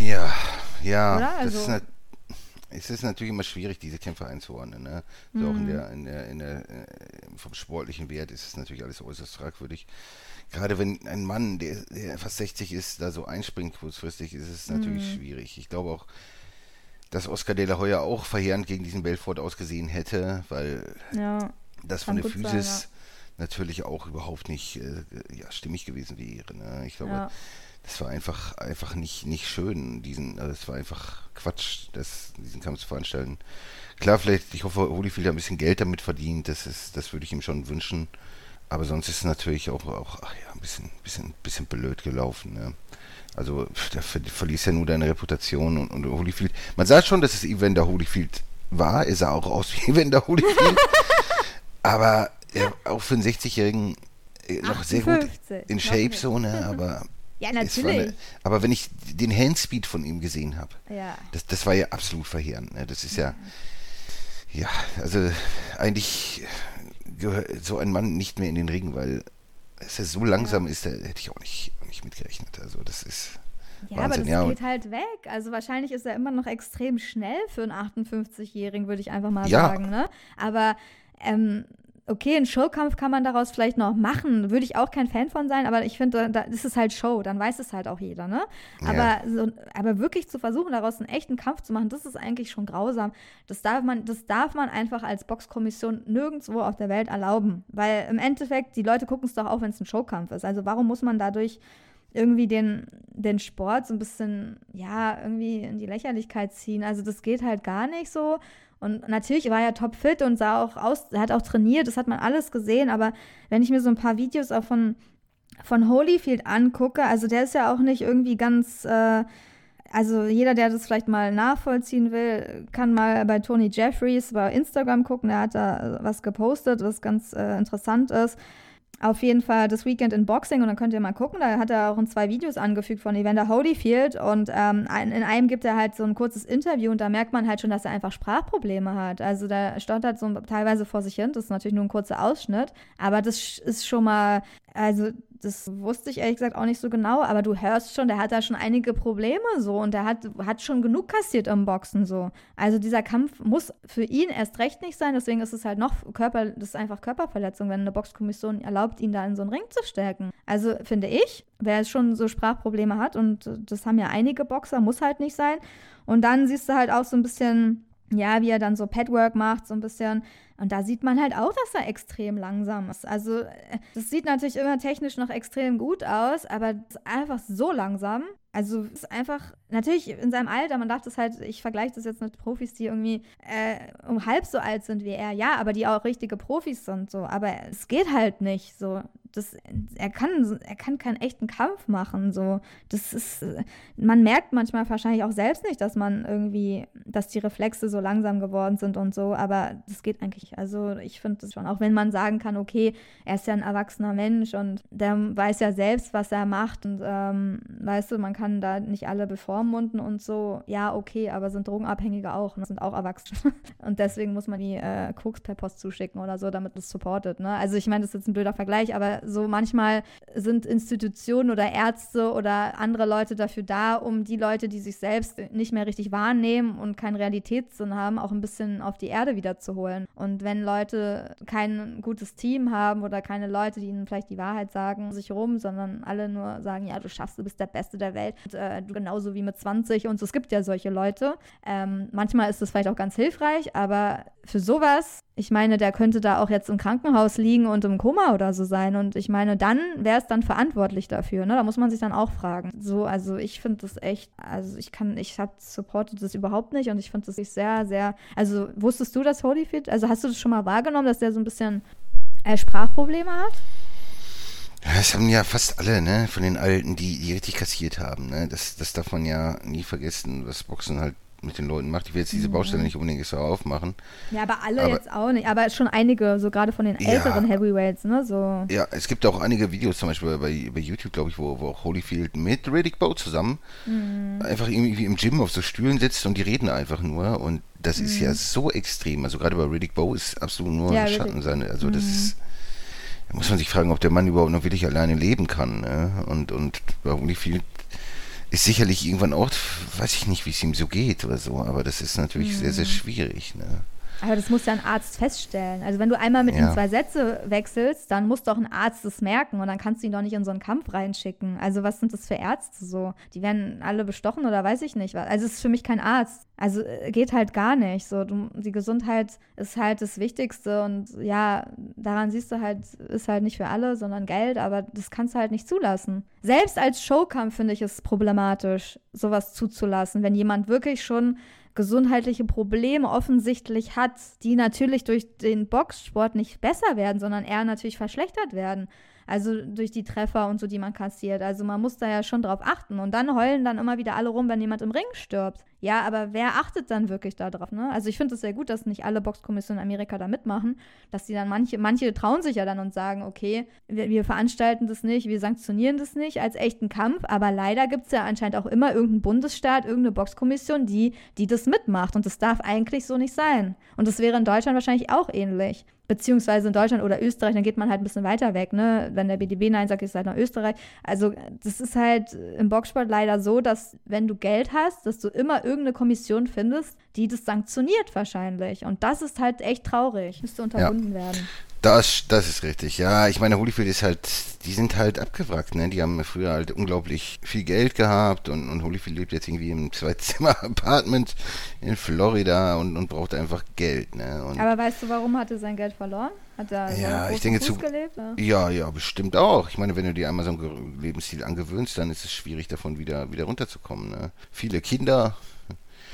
Ja, ja. Oder? Also, das ist es ist natürlich immer schwierig, diese Kämpfe einzuordnen. Ne? So mhm. auch in der, in der, in der, äh, vom sportlichen Wert ist es natürlich alles äußerst fragwürdig. Gerade wenn ein Mann, der, der fast 60 ist, da so einspringt kurzfristig, ist es natürlich mhm. schwierig. Ich glaube auch, dass Oscar de la Hoya auch verheerend gegen diesen Belfort ausgesehen hätte, weil ja, das von der Physis sein, ja. natürlich auch überhaupt nicht äh, ja, stimmig gewesen wäre. Ne? Ich glaube, ja das war einfach, einfach nicht, nicht schön, diesen, also es war einfach Quatsch, das, diesen Kampf zu veranstalten. Klar, vielleicht, ich hoffe, Holyfield hat ein bisschen Geld damit verdient, das ist, das würde ich ihm schon wünschen. Aber sonst ist es natürlich auch, auch ach ja, ein bisschen, bisschen, bisschen blöd gelaufen. Ne? Also, da ver verließ ja nur deine Reputation und, und Holyfield. Man sah schon, dass es Evander Holyfield war. Er sah auch aus wie Wender Holyfield. Aber ja, auch für einen 60-Jährigen äh, noch sehr gut 58, in Shape so, ne? Aber Ja, natürlich. eine, aber wenn ich den Handspeed von ihm gesehen habe, Ja. das, das war ja absolut verheerend. Ne? Das ist ja, ja, also eigentlich gehört so ein Mann nicht mehr in den Ring, weil es ja so langsam ist, da hätte ich auch nicht, auch nicht mitgerechnet. Also das ist Ja, aber Wahnsinn. das ja, geht halt weg. Also wahrscheinlich ist er immer noch extrem schnell für einen 58-Jährigen, würde ich einfach mal Ja. sagen. Ne? Aber ähm, okay, einen Showkampf kann man daraus vielleicht noch machen. Würde ich auch kein Fan von sein, aber ich finde, da, das ist halt Show, dann weiß es halt auch jeder, ne? Aber, Ja. so, aber wirklich zu versuchen, daraus einen echten Kampf zu machen, das ist eigentlich schon grausam. Das darf man, das darf man einfach als Boxkommission nirgendwo auf der Welt erlauben. Weil im Endeffekt, die Leute gucken es doch auch, wenn es ein Showkampf ist. Also warum muss man dadurch irgendwie den, den Sport so ein bisschen, ja, irgendwie in die Lächerlichkeit ziehen. Also das geht halt gar nicht so. Und natürlich war er topfit und sah auch aus, er hat auch trainiert, das hat man alles gesehen, aber wenn ich mir so ein paar Videos auch von, von Holyfield angucke, also der ist ja auch nicht irgendwie ganz, äh, also jeder, der das vielleicht mal nachvollziehen will, kann mal bei Tony Jeffries bei Instagram gucken, der hat da äh, was gepostet, was ganz äh, interessant ist auf jeden Fall das Weekend in Boxing und dann könnt ihr mal gucken. Da hat er auch in zwei Videos angefügt von Evander Holyfield und ähm, in einem gibt er halt so ein kurzes Interview und da merkt man halt schon, dass er einfach Sprachprobleme hat. Also da stottert so teilweise vor sich hin. Das ist natürlich nur ein kurzer Ausschnitt, aber das ist schon mal, also das wusste ich ehrlich gesagt auch nicht so genau, aber du hörst schon, der hat da schon einige Probleme so und der hat, hat schon genug kassiert im Boxen so. Also dieser Kampf muss für ihn erst recht nicht sein, deswegen ist es halt noch Körper, das ist einfach Körperverletzung, wenn eine Boxkommission erlaubt, ihn da in so einen Ring zu stecken. Also finde ich, wer schon so Sprachprobleme hat und das haben ja einige Boxer, muss halt nicht sein. Und dann siehst du halt auch so ein bisschen, ja, wie er dann so Padwork macht, so ein bisschen. Und da sieht man halt auch, dass er extrem langsam ist. Also, äh, das sieht natürlich immer technisch noch extrem gut aus, aber ist einfach so langsam. Also, es ist einfach, natürlich in seinem Alter, man dachte es halt, ich vergleiche das jetzt mit Profis, die irgendwie äh, um halb so alt sind wie er. Ja, aber die auch richtige Profis sind, so. Aber es geht halt nicht, so. Das, er, kann, er kann keinen echten Kampf machen, so. Das ist, man merkt manchmal wahrscheinlich auch selbst nicht, dass man irgendwie, dass die Reflexe so langsam geworden sind und so, aber das geht eigentlich. Also ich finde das schon, auch wenn man sagen kann, okay, er ist ja ein erwachsener Mensch und der weiß ja selbst, was er macht und ähm, weißt du, man kann da nicht alle bevormunden und so, ja, okay, aber sind Drogenabhängige auch, ne? sind auch Erwachsene und deswegen muss man die äh, Koks per Post zuschicken oder so, damit es supportet, ne? Also ich meine, das ist jetzt ein blöder Vergleich, aber so manchmal sind Institutionen oder Ärzte oder andere Leute dafür da, um die Leute, die sich selbst nicht mehr richtig wahrnehmen und keinen Realitätssinn haben, auch ein bisschen auf die Erde wiederzuholen. Und wenn Leute kein gutes Team haben oder keine Leute, die ihnen vielleicht die Wahrheit sagen, sich rum, sondern alle nur sagen, ja, du schaffst, du bist der Beste der Welt, und, äh, genauso wie mit 20 und so. Es gibt ja solche Leute. Ähm, manchmal ist es vielleicht auch ganz hilfreich, aber für sowas, ich meine, der könnte da auch jetzt im Krankenhaus liegen und im Koma oder so sein. Und ich meine, dann wäre es dann verantwortlich dafür. Ne? Da muss man sich dann auch fragen. So, also ich finde das echt, also ich kann, ich habe supportet das überhaupt nicht und ich finde das sehr, sehr, also wusstest du das Holyfield? Also hast du das schon mal wahrgenommen, dass der so ein bisschen äh, Sprachprobleme hat? Ja, Das haben ja fast alle, ne, von den Alten, die, die richtig kassiert haben, ne. Das, das darf man ja nie vergessen, was Boxen halt mit den Leuten macht. Ich will jetzt diese Baustelle nicht unbedingt extra aufmachen. Ja, aber alle Aber- jetzt auch nicht. Aber schon einige, so gerade von den Ja. älteren Heavyweights, ne? So. Ja, es gibt auch einige Videos, zum Beispiel bei, bei YouTube, glaube ich, wo, wo auch Holyfield mit Riddick Bowe zusammen Mhm. einfach irgendwie im Gym auf so Stühlen sitzt und die reden einfach nur. Und das ist Mhm. ja so extrem. Also gerade bei Riddick Bowe ist absolut nur Ja, Schatten seine. Also Mhm. das ist. Da muss man sich fragen, ob der Mann überhaupt noch wirklich alleine leben kann. Ne? Und, und bei Holyfield ist sicherlich irgendwann auch, weiß ich nicht, wie es ihm so geht oder so, aber das ist natürlich sehr, Mhm. sehr schwierig. Ne? Aber das muss ja ein Arzt feststellen. Also wenn du einmal mit Ja. ihm zwei Sätze wechselst, dann muss doch ein Arzt das merken und dann kannst du ihn doch nicht in so einen Kampf reinschicken. Also was sind das für Ärzte so? Die werden alle bestochen oder weiß ich nicht was. Also es ist für mich kein Arzt. Also äh, geht halt gar nicht. So, du, die Gesundheit ist halt das Wichtigste und ja, daran siehst du halt, ist halt nicht für alle, sondern Geld, aber das kannst du halt nicht zulassen. Selbst als Showkampf finde ich es problematisch, sowas zuzulassen, wenn jemand wirklich schon gesundheitliche Probleme offensichtlich hat, die natürlich durch den Boxsport nicht besser werden, sondern eher natürlich verschlechtert werden. Also durch die Treffer und so, die man kassiert. Also man muss da ja schon drauf achten. Und dann heulen dann immer wieder alle rum, wenn jemand im Ring stirbt. Ja, aber wer achtet dann wirklich darauf? Ne? Also ich finde es sehr gut, dass nicht alle Boxkommissionen in Amerika da mitmachen, dass die dann manche, manche trauen sich ja dann und sagen, okay, wir, wir veranstalten das nicht, wir sanktionieren das nicht als echten Kampf, aber leider gibt es ja anscheinend auch immer irgendeinen Bundesstaat, irgendeine Boxkommission, die, die das mitmacht. Und das darf eigentlich so nicht sein. Und das wäre in Deutschland wahrscheinlich auch ähnlich beziehungsweise in Deutschland oder Österreich, dann geht man halt ein bisschen weiter weg, ne? Wenn der BDB Nein sagt, ist halt nach Österreich. Also das ist halt im Boxsport leider so, dass wenn du Geld hast, dass du immer irgendeine Kommission findest, die das sanktioniert wahrscheinlich. Und das ist halt echt traurig. Müsste unterbunden ja. werden. Das, das ist richtig, ja. Ich meine, Holyfield ist halt, die sind halt abgewrackt, ne? Die haben früher halt unglaublich viel Geld gehabt und, und Holyfield lebt jetzt irgendwie im Zwei-Zimmer-Apartment in Florida und, und braucht einfach Geld, ne? Und Aber weißt du, warum hat er sein Geld verloren? Hat er ja, ich denke zu, gelebt, Ja, ja, bestimmt auch. Ich meine, wenn du dir einmal so einen Lebensstil angewöhnst, dann ist es schwierig, davon wieder, wieder runterzukommen, ne? Viele Kinder.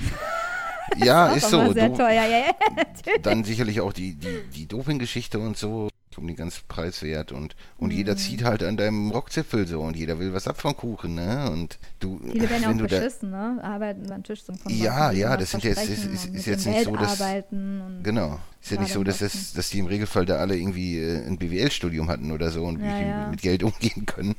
Ja, ist, ist so. Sehr teuer. Ja, ja, dann sicherlich auch die, die, die Doping-Geschichte und so um den ganzen Preiswert und, und mhm. jeder zieht halt an deinem Rockzipfel so und jeder will was ab vom Kuchen, ne? Und du, Viele werden ja auch beschissen, ne? Arbeiten beim Tisch zum Konto. Ja, ja, das sind jetzt, ist, ist, ist jetzt nicht so, dass. Genau. Ist ja nicht so, dass, das, dass die im Regelfall da alle irgendwie äh, ein BWL-Studium hatten oder so und ja, ja. mit Geld umgehen können.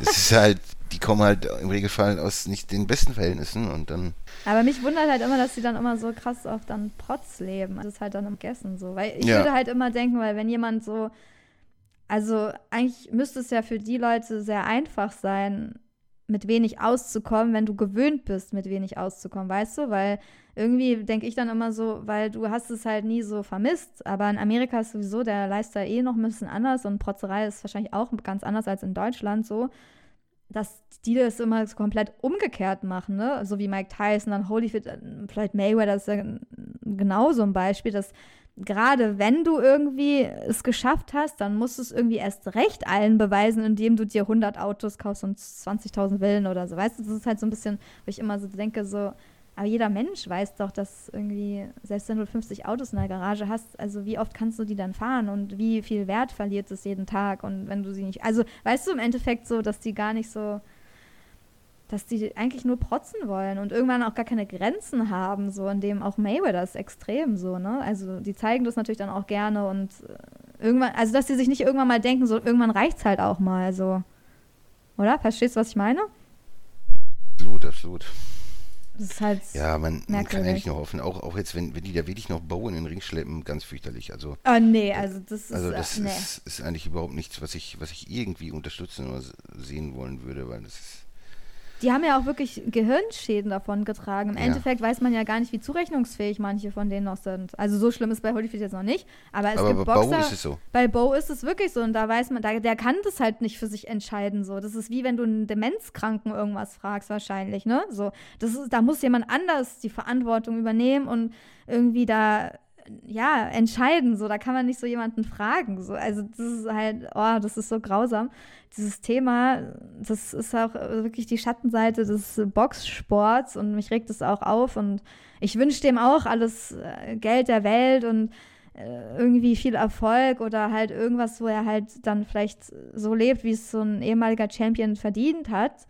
Es ist halt, die kommen halt im Regelfall aus nicht den besten Verhältnissen und dann. Aber mich wundert halt immer, dass sie dann immer so krass auf dann Protz leben. Das ist halt dann im Gessen so. Weil ich ja. würde halt immer denken, weil wenn jemand so. Also eigentlich müsste es ja für die Leute sehr einfach sein, mit wenig auszukommen, wenn du gewöhnt bist, mit wenig auszukommen, weißt du? Weil irgendwie denke ich dann immer so, weil du hast es halt nie so vermisst, aber in Amerika ist sowieso der Lifestyle eh noch ein bisschen anders und Protzerei ist wahrscheinlich auch ganz anders als in Deutschland so, dass die das immer so komplett umgekehrt machen, ne? So wie Mike Tyson, dann Holyfield, äh, vielleicht Mayweather ist ja genauso ein Beispiel, dass gerade wenn du irgendwie es geschafft hast, dann musst du es irgendwie erst recht allen beweisen, indem du dir 100 Autos kaufst und 20.000 Villen oder so. Weißt du, das ist halt so ein bisschen, wo ich immer so denke, so, aber jeder Mensch weiß doch, dass irgendwie, selbst wenn du 50 Autos in der Garage hast, also wie oft kannst du die dann fahren und wie viel Wert verliert es jeden Tag und wenn du sie nicht, also weißt du im Endeffekt so, dass die gar nicht so, dass die eigentlich nur protzen wollen und irgendwann auch gar keine Grenzen haben, so in dem auch Mayweather ist extrem so, ne? Also die zeigen das natürlich dann auch gerne und äh, irgendwann, also dass die sich nicht irgendwann mal denken, so irgendwann reicht's halt auch mal so. Oder? Verstehst du, was ich meine? Absolut, absolut. Das ist halt Ja, man, man kann eigentlich nur hoffen, auch, auch jetzt, wenn, wenn die da wirklich noch Bow in den Ring schleppen, ganz fürchterlich. Also, oh nee, also das ist, also das äh, nee. ist, ist, eigentlich überhaupt nichts, was ich, was ich irgendwie unterstützen oder sehen wollen würde, weil das ist die haben ja auch wirklich Gehirnschäden davon getragen. Im ja. Endeffekt weiß man ja gar nicht, wie zurechnungsfähig manche von denen noch sind. Also so schlimm ist bei Holyfield jetzt noch nicht. Aber es aber gibt bei Boxer. Bo ist es so. Bei Bo ist es wirklich so. Und da weiß man, da, der kann das halt nicht für sich entscheiden. So. Das ist wie wenn du einen Demenzkranken irgendwas fragst, wahrscheinlich, ne? So. Das ist, da muss jemand anders die Verantwortung übernehmen und irgendwie da ja, entscheiden. So, da kann man nicht so jemanden fragen. So, also das ist halt, oh, das ist so grausam. Dieses Thema, das ist auch wirklich die Schattenseite des Boxsports und mich regt es auch auf. Und ich wünsche dem auch alles äh, Geld der Welt und äh, irgendwie viel Erfolg oder halt irgendwas, wo er halt dann vielleicht so lebt, wie es so ein ehemaliger Champion verdient hat.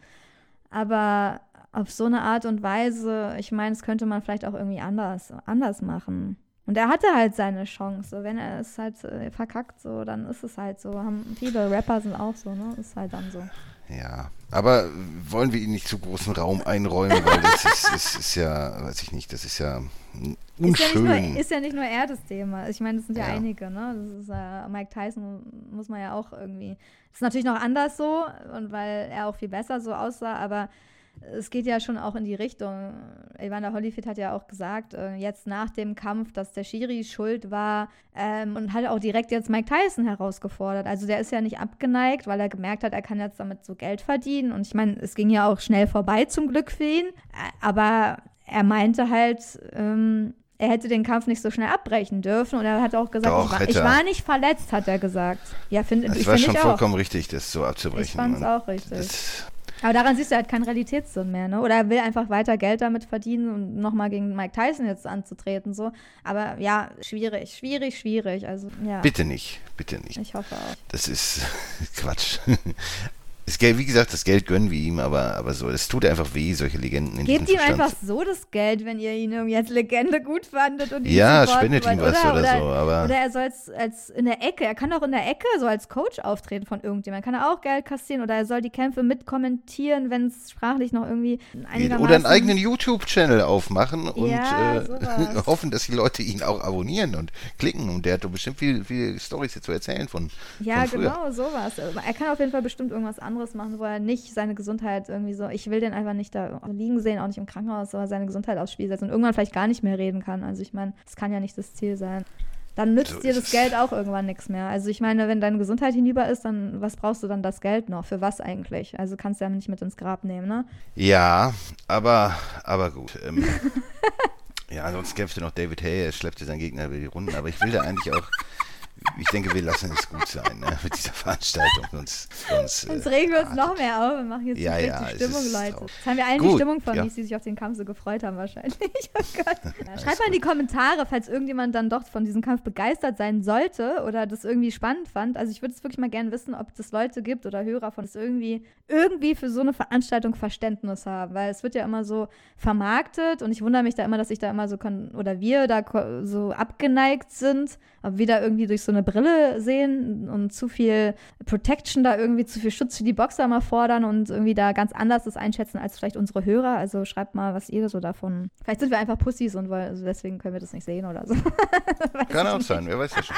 Aber auf so eine Art und Weise, ich meine, das könnte man vielleicht auch irgendwie anders, anders machen. Und er hatte halt seine Chance. Wenn er es halt äh, verkackt, so, dann ist es halt so. Haben, viele Rapper sind auch so, ne? Ist halt dann so. Ja, aber wollen wir ihn nicht zu großen Raum einräumen, weil das ist, ist, ist ja, weiß ich nicht, das ist ja unschön. Ist ja nicht nur, ist ja nicht nur er das Thema. Ich meine, das sind ja, ja. einige, ne? Das ist äh, Mike Tyson muss man ja auch irgendwie. Das ist natürlich noch anders so und weil er auch viel besser so aussah, aber es geht ja schon auch in die Richtung. Evander Holyfield hat ja auch gesagt, äh, jetzt nach dem Kampf, dass der Schiri schuld war ähm, und hat auch direkt jetzt Mike Tyson herausgefordert. Also der ist ja nicht abgeneigt, weil er gemerkt hat, er kann jetzt damit so Geld verdienen. Und ich meine, es ging ja auch schnell vorbei zum Glück für ihn. Aber er meinte halt, ähm, er hätte den Kampf nicht so schnell abbrechen dürfen. Und er hat auch gesagt, Doch, ich, war, ich, war, nicht verletzt, hat er gesagt. Ja, finde ich. Es war schon vollkommen richtig, das so abzubrechen. Ich fand es auch richtig. Das, Aber daran siehst du halt keinen Realitätssinn mehr, ne? Oder er will einfach weiter Geld damit verdienen und nochmal gegen Mike Tyson jetzt anzutreten, so. Aber ja, schwierig, schwierig, schwierig. Also, ja. Bitte nicht, bitte nicht. Ich hoffe auch. Das ist Quatsch. Das Geld, wie gesagt, das Geld gönnen wir ihm, aber, aber so, es tut einfach weh, solche Legenden in Gebt ihm Zustand. einfach so das Geld, wenn ihr ihn irgendwie als Legende gut fandet und ihn Ja, spendet ihm was oder oder so, aber- Oder er soll als, als in der Ecke, er kann doch in der Ecke so als Coach auftreten von irgendjemandem. Kann er auch Geld kassieren oder er soll die Kämpfe mitkommentieren, wenn es sprachlich noch irgendwie einigermaßen... Oder einen eigenen YouTube-Channel aufmachen und Ja, äh, hoffen, dass die Leute ihn auch abonnieren und klicken. Und der hat doch bestimmt viele viel Storys hier zu erzählen von, Ja, von genau, sowas. Er kann auf jeden Fall bestimmt irgendwas anderes machen, wo er nicht seine Gesundheit irgendwie so, ich will den einfach nicht da liegen sehen, auch nicht im Krankenhaus, aber seine Gesundheit aufs Spiel setzt und irgendwann vielleicht gar nicht mehr reden kann. Also ich meine, das kann ja nicht das Ziel sein. Dann nützt So dir das. Geld auch irgendwann nichts mehr. Also ich meine, wenn deine Gesundheit hinüber ist, dann was brauchst du dann das Geld noch? Für was eigentlich? Also kannst du ja nicht mit ins Grab nehmen, ne? Ja, aber, aber gut. Ähm, ja, ansonsten kämpfte noch David Hay, er schleppte seinen Gegner über die Runden, aber ich will da eigentlich auch, ich denke, wir lassen es gut sein ne, mit dieser Veranstaltung. Sonst, sonst, äh, regen wir uns ah, noch mehr auf und machen jetzt Ja, die ja, die es Stimmung, Leute. traurig. Jetzt haben wir allen Gut, die Stimmung ja. vermisst, die sich auf den Kampf so gefreut haben wahrscheinlich. Oh Gott. Ja, schreibt mal in die Kommentare, falls irgendjemand dann doch von diesem Kampf begeistert sein sollte oder das irgendwie spannend fand. Also ich würde es wirklich mal gerne wissen, ob es Leute gibt oder Hörer von das irgendwie, irgendwie für so eine Veranstaltung Verständnis haben. Weil es wird ja immer so vermarktet und ich wundere mich da immer, dass ich da immer so oder wir da so abgeneigt sind, ob wir da irgendwie durch so eine Brille sehen und zu viel Protection da irgendwie, zu viel Schutz für die Boxer mal fordern und irgendwie da ganz anders das einschätzen als vielleicht unsere Hörer. Also schreibt mal, was ihr so davon. Vielleicht sind wir einfach Pussys und weil, also deswegen können wir das nicht sehen oder so. Kann auch sein, wer weiß ja schon.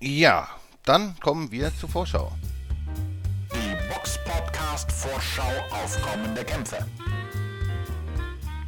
Ja, dann kommen wir zur Vorschau. Die Box Podcast Vorschau auf kommende Kämpfe.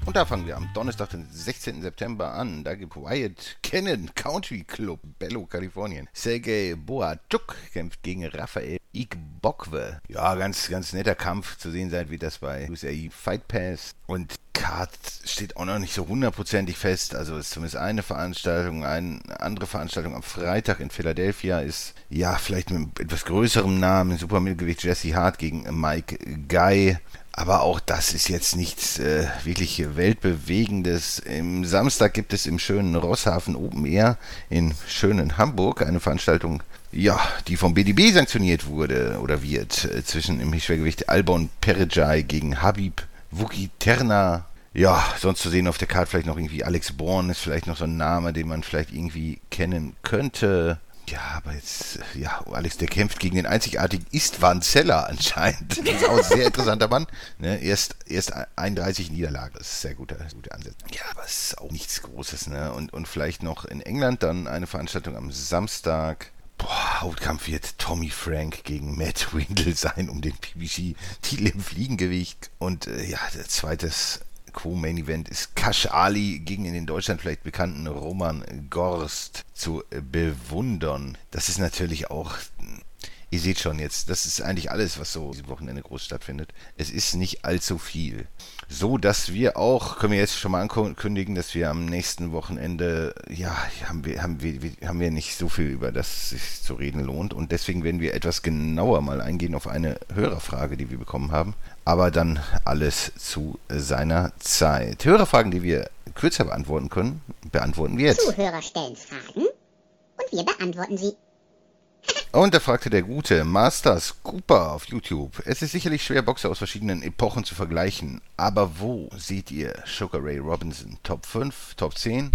Und da fangen wir am Donnerstag, den 16. September an. Da gibt Wyatt Cannon Country Club, Bello, Kalifornien. Sergei Boatschuk kämpft gegen Raphael Igbokwe. Ja, ganz, ganz netter Kampf zu sehen sein, wie das bei USAE Fight Pass. Und Card steht auch noch nicht so hundertprozentig fest. Also ist zumindest eine Veranstaltung, eine andere Veranstaltung am Freitag in Philadelphia ist ja vielleicht mit etwas größerem Namen, Supermittelgewicht Jesse Hart gegen Mike Guy. Aber auch das ist jetzt nichts äh, wirklich Weltbewegendes. Im Samstag gibt es im schönen Rosshafen Open Air in schönen Hamburg eine Veranstaltung, ja, die vom BDB sanktioniert wurde oder wird, äh, zwischen im Schwergewicht Albon Perejai gegen Habib Vukiterna. Ja, sonst zu sehen auf der Karte vielleicht noch irgendwie Alex Born ist vielleicht noch so ein Name, den man vielleicht irgendwie kennen könnte. Ja, aber jetzt, ja, Alex, der kämpft gegen den einzigartigen Istvan Zeller anscheinend. Das ist auch ein sehr interessanter Mann. Ne? Erst, erst 31 Niederlage, das ist sehr guter, guter Ansatz. Ja, aber es ist auch nichts Großes, ne? Und, und vielleicht noch in England dann eine Veranstaltung am Samstag. Boah, Hauptkampf wird Tommy Frank gegen Matt Windle sein um den PBC-Titel im Fliegengewicht. Und äh, ja, der zweites Co-Main-Event ist Kash Ali gegen in den Deutschland vielleicht bekannten Roman Gorst zu bewundern. Das ist natürlich auch, ihr seht schon jetzt, das ist eigentlich alles, was so diesem Wochenende groß stattfindet. Es ist nicht allzu viel. So, dass wir auch, können wir jetzt schon mal ankündigen, dass wir am nächsten Wochenende, ja, haben wir, haben wir- haben wir nicht so viel, über das sich zu reden lohnt. Und deswegen werden wir etwas genauer mal eingehen auf eine Hörerfrage, die wir bekommen haben. Aber dann alles zu seiner Zeit. Hörerfragen, die wir kürzer beantworten können, beantworten wir jetzt. Zuhörer stellen Fragen und wir beantworten sie. Und da fragte der gute Master Scooper auf YouTube. Es ist sicherlich schwer, Boxer aus verschiedenen Epochen zu vergleichen. Aber wo seht ihr Sugar Ray Robinson? Top 5, Top 10?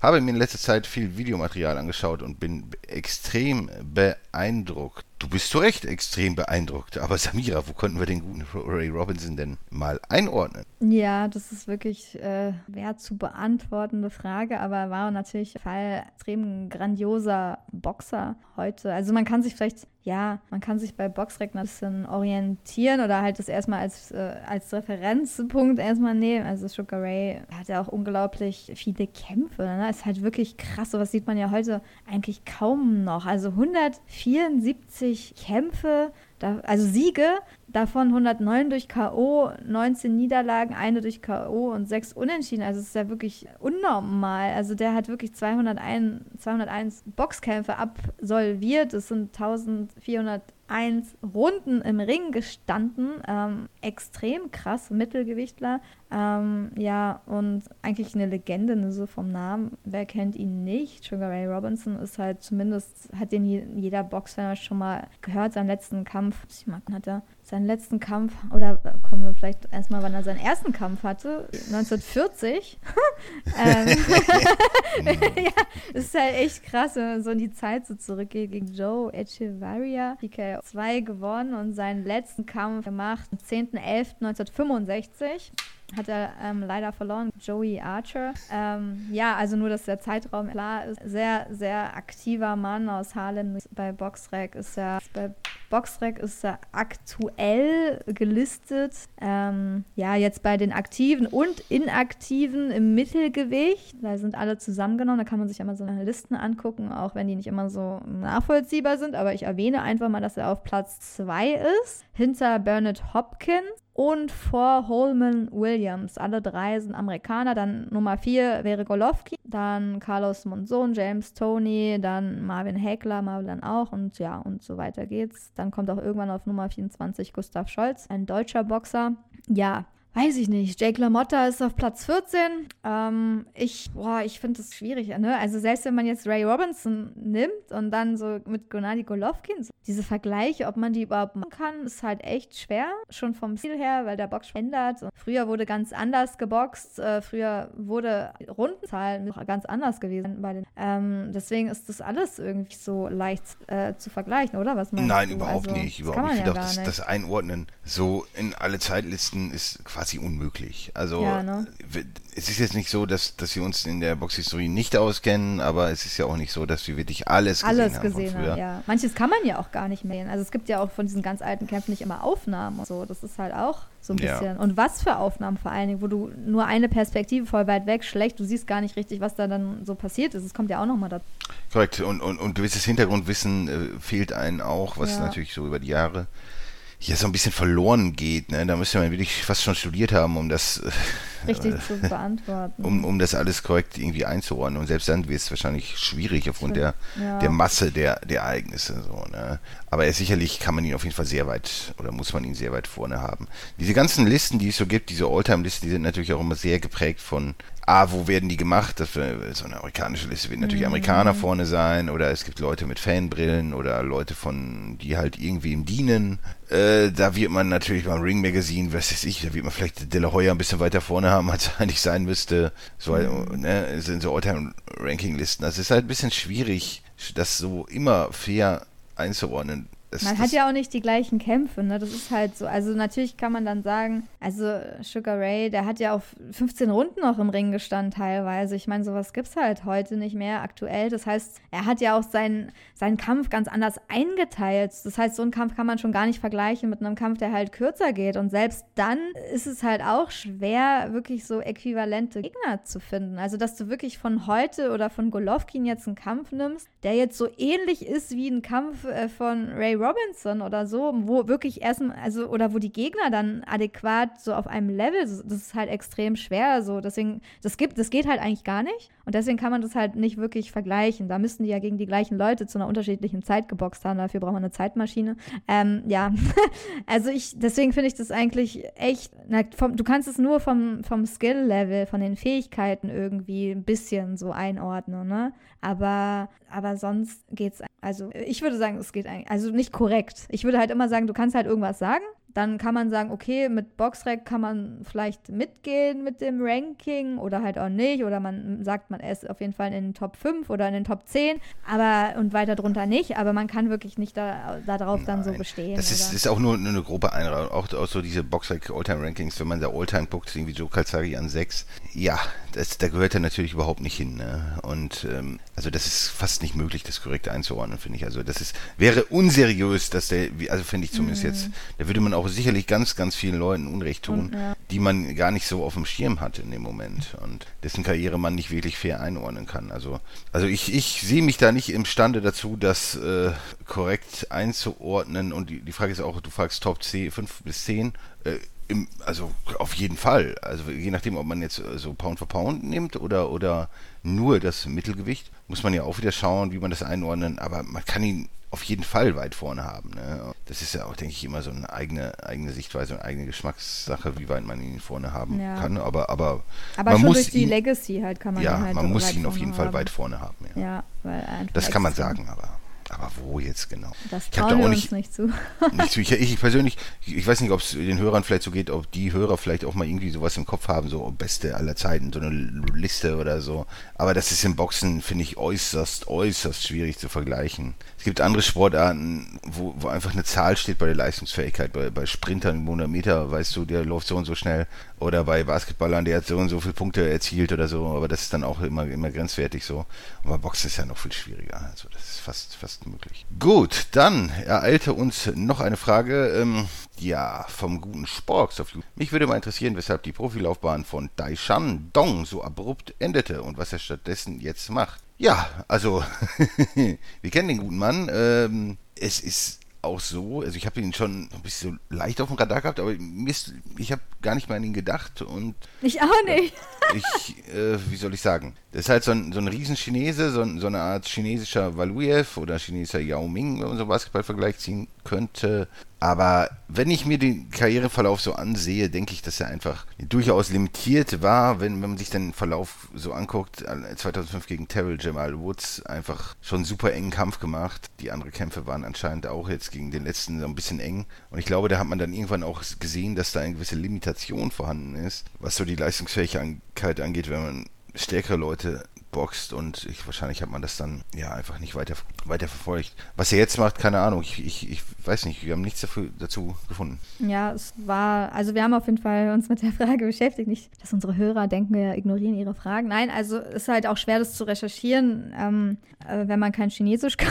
Habe mir in letzter Zeit viel Videomaterial angeschaut und bin extrem beeindruckt. Du bist zu Recht extrem beeindruckt. Aber Samira, wo konnten wir den guten Ray Robinson denn mal einordnen? Ja, das ist wirklich äh, schwer zu beantwortende Frage, aber er war natürlich ein extrem grandioser Boxer heute. Also man kann sich vielleicht, ja, man kann sich bei Boxrec ein bisschen orientieren oder halt das erstmal als, äh, als Referenzpunkt erstmal nehmen. Also Sugar Ray hat ja auch unglaublich viele Kämpfe. Ne? Ist halt wirklich krass. Sowas sieht man ja heute eigentlich kaum noch. Also 174 Kämpfe, da, also Siege, davon 109 durch K.O., 19 Niederlagen, eine durch K.O. und sechs Unentschieden. Also es ist ja wirklich unnormal. Also der hat wirklich 201, 201 Boxkämpfe absolviert. Das sind 1400 1 Runden im Ring gestanden. Ähm, extrem krass, Mittelgewichtler. Ähm, ja, und eigentlich eine Legende, ne, so vom Namen. Wer kennt ihn nicht? Sugar Ray Robinson ist halt zumindest, hat den jeder Boxer schon mal gehört, seinen letzten Kampf. Ich mag, hat er seinen letzten Kampf, oder kommen wir vielleicht erstmal, wann er seinen ersten Kampf hatte, 1940. ähm, ja, das ist halt echt krass, wenn man so in die Zeit so zurückgeht, gegen Joe Echevarria, PKO 2 gewonnen und seinen letzten Kampf gemacht am 10.11.1965 hat er ähm, leider verloren, Joey Archer. Ähm, ja, also nur, dass der Zeitraum klar ist. Sehr, sehr aktiver Mann aus Harlem. Bei Boxrec ist er, bei Boxrec ist er aktuell gelistet. Ähm, ja, jetzt bei den Aktiven und Inaktiven im Mittelgewicht. Da sind alle zusammengenommen. Da kann man sich immer so Listen angucken, auch wenn die nicht immer so nachvollziehbar sind. Aber ich erwähne einfach mal, dass er auf Platz 2 ist. Hinter Bernard Hopkins und vor Holman Williams. Alle drei sind Amerikaner. Dann Nummer 4 wäre Golovkin, dann Carlos Monzon, James Tony, dann Marvin Hekler, Marvin auch und ja, und so weiter geht's. Dann kommt auch irgendwann auf Nummer 24 Gustav Scholz, ein deutscher Boxer. Ja, weiß ich nicht. Jake LaMotta ist auf Platz 14. Ähm, ich, boah, ich finde das schwierig, ne? Also selbst wenn man jetzt Ray Robinson nimmt und dann so mit Gennady Golovkin, so diese Vergleiche, ob man die überhaupt machen kann, ist halt echt schwer. Schon vom Stil her, weil der Box ändert. Und früher wurde ganz anders geboxt. Äh, früher wurde Rundenzahl ganz anders gewesen bei den. Ähm, deswegen ist das alles irgendwie so leicht äh, zu vergleichen, oder? Was Nein, du? überhaupt also, nicht. Überhaupt nicht. Ja das, das Einordnen so in alle Zeitlisten ist quasi quasi unmöglich. Also ja, ne? es ist jetzt nicht so, dass, dass wir uns in der Boxhistorie nicht auskennen, aber es ist ja auch nicht so, dass wir wirklich alles, alles gesehen, gesehen haben. Gesehen haben ja. Manches kann man ja auch gar nicht mehr. Also es gibt ja auch von diesen ganz alten Kämpfen nicht immer Aufnahmen und so. Das ist halt auch so ein bisschen. Ja. Und was für Aufnahmen vor allen Dingen, wo du nur eine Perspektive voll weit weg schlecht, du siehst gar nicht richtig, was da dann so passiert ist. Es kommt ja auch nochmal dazu. Korrekt. Und, und, und gewisses Hintergrundwissen äh, fehlt einem auch, was ja. natürlich so über die Jahre ja so ein bisschen verloren geht. Ne? Da müsste man wirklich fast schon studiert haben, um das äh, richtig äh, zu beantworten. Um, um das alles korrekt irgendwie einzuordnen. Und selbst dann wird es wahrscheinlich schwierig aufgrund der, ja. der Masse der, der Ereignisse. So, ne? Aber er, sicherlich kann man ihn auf jeden Fall sehr weit oder muss man ihn sehr weit vorne haben. Diese ganzen Listen, die es so gibt, diese Alltime-Listen, die sind natürlich auch immer sehr geprägt von A, wo werden die gemacht? Das, so eine amerikanische Liste wird natürlich mhm. Amerikaner vorne sein oder es gibt Leute mit Fanbrillen oder Leute von, die halt irgendwie im dienen. Äh, da wird man natürlich beim Ring Magazine, was weiß ich, da wird man vielleicht De La Hoya ein bisschen weiter vorne haben, als er eigentlich sein müsste. So, mhm. ne, sind so All-Time-Ranking-Listen. Das ist halt ein bisschen schwierig, das so immer fair einzuordnen. Das, man hat ja auch nicht die gleichen Kämpfe, ne? Das ist halt so. Also natürlich kann man dann sagen, also Sugar Ray, der hat ja auf 15 Runden noch im Ring gestanden teilweise. Ich meine, sowas gibt es halt heute nicht mehr aktuell. Das heißt, er hat ja auch seinen, seinen Kampf ganz anders eingeteilt. Das heißt, so einen Kampf kann man schon gar nicht vergleichen mit einem Kampf, der halt kürzer geht. Und selbst dann ist es halt auch schwer, wirklich so äquivalente Gegner zu finden. Also, dass du wirklich von heute oder von Golovkin jetzt einen Kampf nimmst, der jetzt so ähnlich ist wie ein Kampf äh, von Ray Robinson oder so, wo wirklich erstmal, also, oder wo die Gegner dann adäquat so auf einem Level, das ist halt extrem schwer, so, deswegen, das gibt, das geht halt eigentlich gar nicht und deswegen kann man das halt nicht wirklich vergleichen. Da müssten die ja gegen die gleichen Leute zu einer unterschiedlichen Zeit geboxt haben, dafür braucht man eine Zeitmaschine. Ähm, ja, also ich, deswegen finde ich das eigentlich echt, na, vom, du kannst es nur vom, vom Skill-Level, von den Fähigkeiten irgendwie ein bisschen so einordnen, ne? Aber, aber sonst geht's, also ich würde sagen, es geht eigentlich, also nicht korrekt. Ich würde halt immer sagen, du kannst halt irgendwas sagen dann kann man sagen, okay, mit Boxrec kann man vielleicht mitgehen mit dem Ranking oder halt auch nicht. Oder man sagt, man ist auf jeden Fall in den Top 5 oder in den Top 10, aber und weiter drunter nicht. Aber man kann wirklich nicht da, darauf dann so bestehen. Das ist, ist, auch nur eine grobe Einladung. Auch, auch so diese Boxrec Alltime Rankings, wenn man da Alltime guckt, irgendwie Joe Calzari an 6. Ja, das, da gehört er natürlich überhaupt nicht hin. Ne? Und ähm, also das ist fast nicht möglich, das korrekt einzuordnen, finde ich. Also das ist, wäre unseriös, dass der, also finde ich zumindest mhm. jetzt, da würde man auch sicherlich ganz, ganz vielen Leuten Unrecht tun, ja. die man gar nicht so auf dem Schirm hatte in dem Moment und dessen Karriere man nicht wirklich fair einordnen kann. Also, also ich, ich sehe mich da nicht imstande dazu, das äh, korrekt einzuordnen. Und die, die Frage ist auch, du fragst Top 10, 5 bis 10. Äh, im, also auf jeden Fall. Also je nachdem, ob man jetzt äh, so Pound for Pound nimmt oder, oder nur das Mittelgewicht, muss man ja auch wieder schauen, wie man das einordnen. Aber man kann ihn auf jeden Fall weit vorne haben. Ne? Das ist ja auch, denke ich, immer so eine eigene, eigene Sichtweise und eigene Geschmackssache, wie weit man ihn vorne haben Ja. kann. Aber, aber, Aber man schon muss durch die ihn, Legacy halt kann man ja, ihn halt man so muss ihn auf jeden Fall haben. weit vorne haben. Ja. Ja, weil einfach Das kann man sagen, aber, aber wo jetzt genau? Das trauen wir auch uns nicht- nicht zu. Nicht so, ich, ich persönlich, ich, ich weiß nicht, ob es den Hörern vielleicht so geht, ob die Hörer vielleicht auch mal irgendwie sowas im Kopf haben, so beste aller Zeiten, so eine Liste oder so. Aber das ist im Boxen, finde ich, äußerst, äußerst schwierig zu vergleichen. Es gibt andere Sportarten, wo, wo einfach eine Zahl steht bei der Leistungsfähigkeit. Bei, bei Sprintern im 100 Meter, weißt du, der läuft so und so schnell. Oder bei Basketballern, der hat so und so viele Punkte erzielt oder so. Aber das ist dann auch immer, immer grenzwertig so. Aber Boxen ist ja noch viel schwieriger. Also das ist fast, fast möglich. Gut, dann ereilte uns noch eine Frage. Ähm, ja, vom guten Sporks auf YouTube. Mich würde mal interessieren, weshalb die Profilaufbahn von Daishan Dong so abrupt endete und was er stattdessen jetzt macht. Ja, also, wir kennen den guten Mann. Ähm, es ist auch so, also ich habe ihn schon ein bisschen so leicht auf dem Radar gehabt, aber mir ist, ich habe gar nicht mehr an ihn gedacht und Ich auch nicht. ich, äh, wie soll ich sagen, das ist halt so ein, so ein Riesenchinese, so, ein, so eine Art chinesischer Valuev oder chinesischer Yao Ming, wenn man so einen Basketballvergleich ziehen könnte. Aber wenn ich mir den Karriereverlauf so ansehe, denke ich, dass er einfach durchaus limitiert war, wenn, wenn man sich den Verlauf so anguckt. äh, 2005 gegen Terrell Jamal Woods einfach schon super engen Kampf gemacht. Die anderen Kämpfe waren anscheinend auch jetzt gegen den letzten so ein bisschen eng. Und ich glaube, da hat man dann irgendwann auch gesehen, dass da eine gewisse Limitation vorhanden ist, was so die Leistungsfähigkeit angeht, wenn man stärkere Leute boxt und ich, wahrscheinlich hat man das dann ja einfach nicht weiter, weiter verfolgt. Was er jetzt macht, keine Ahnung, ich, ich, ich weiß nicht, wir haben nichts dafür, dazu gefunden. Ja, es war, also wir haben auf jeden Fall uns mit der Frage beschäftigt. Nicht, dass unsere Hörer denken, wir ignorieren ihre Fragen. Nein, also es ist halt auch schwer, das zu recherchieren, ähm, äh, wenn man kein Chinesisch kann.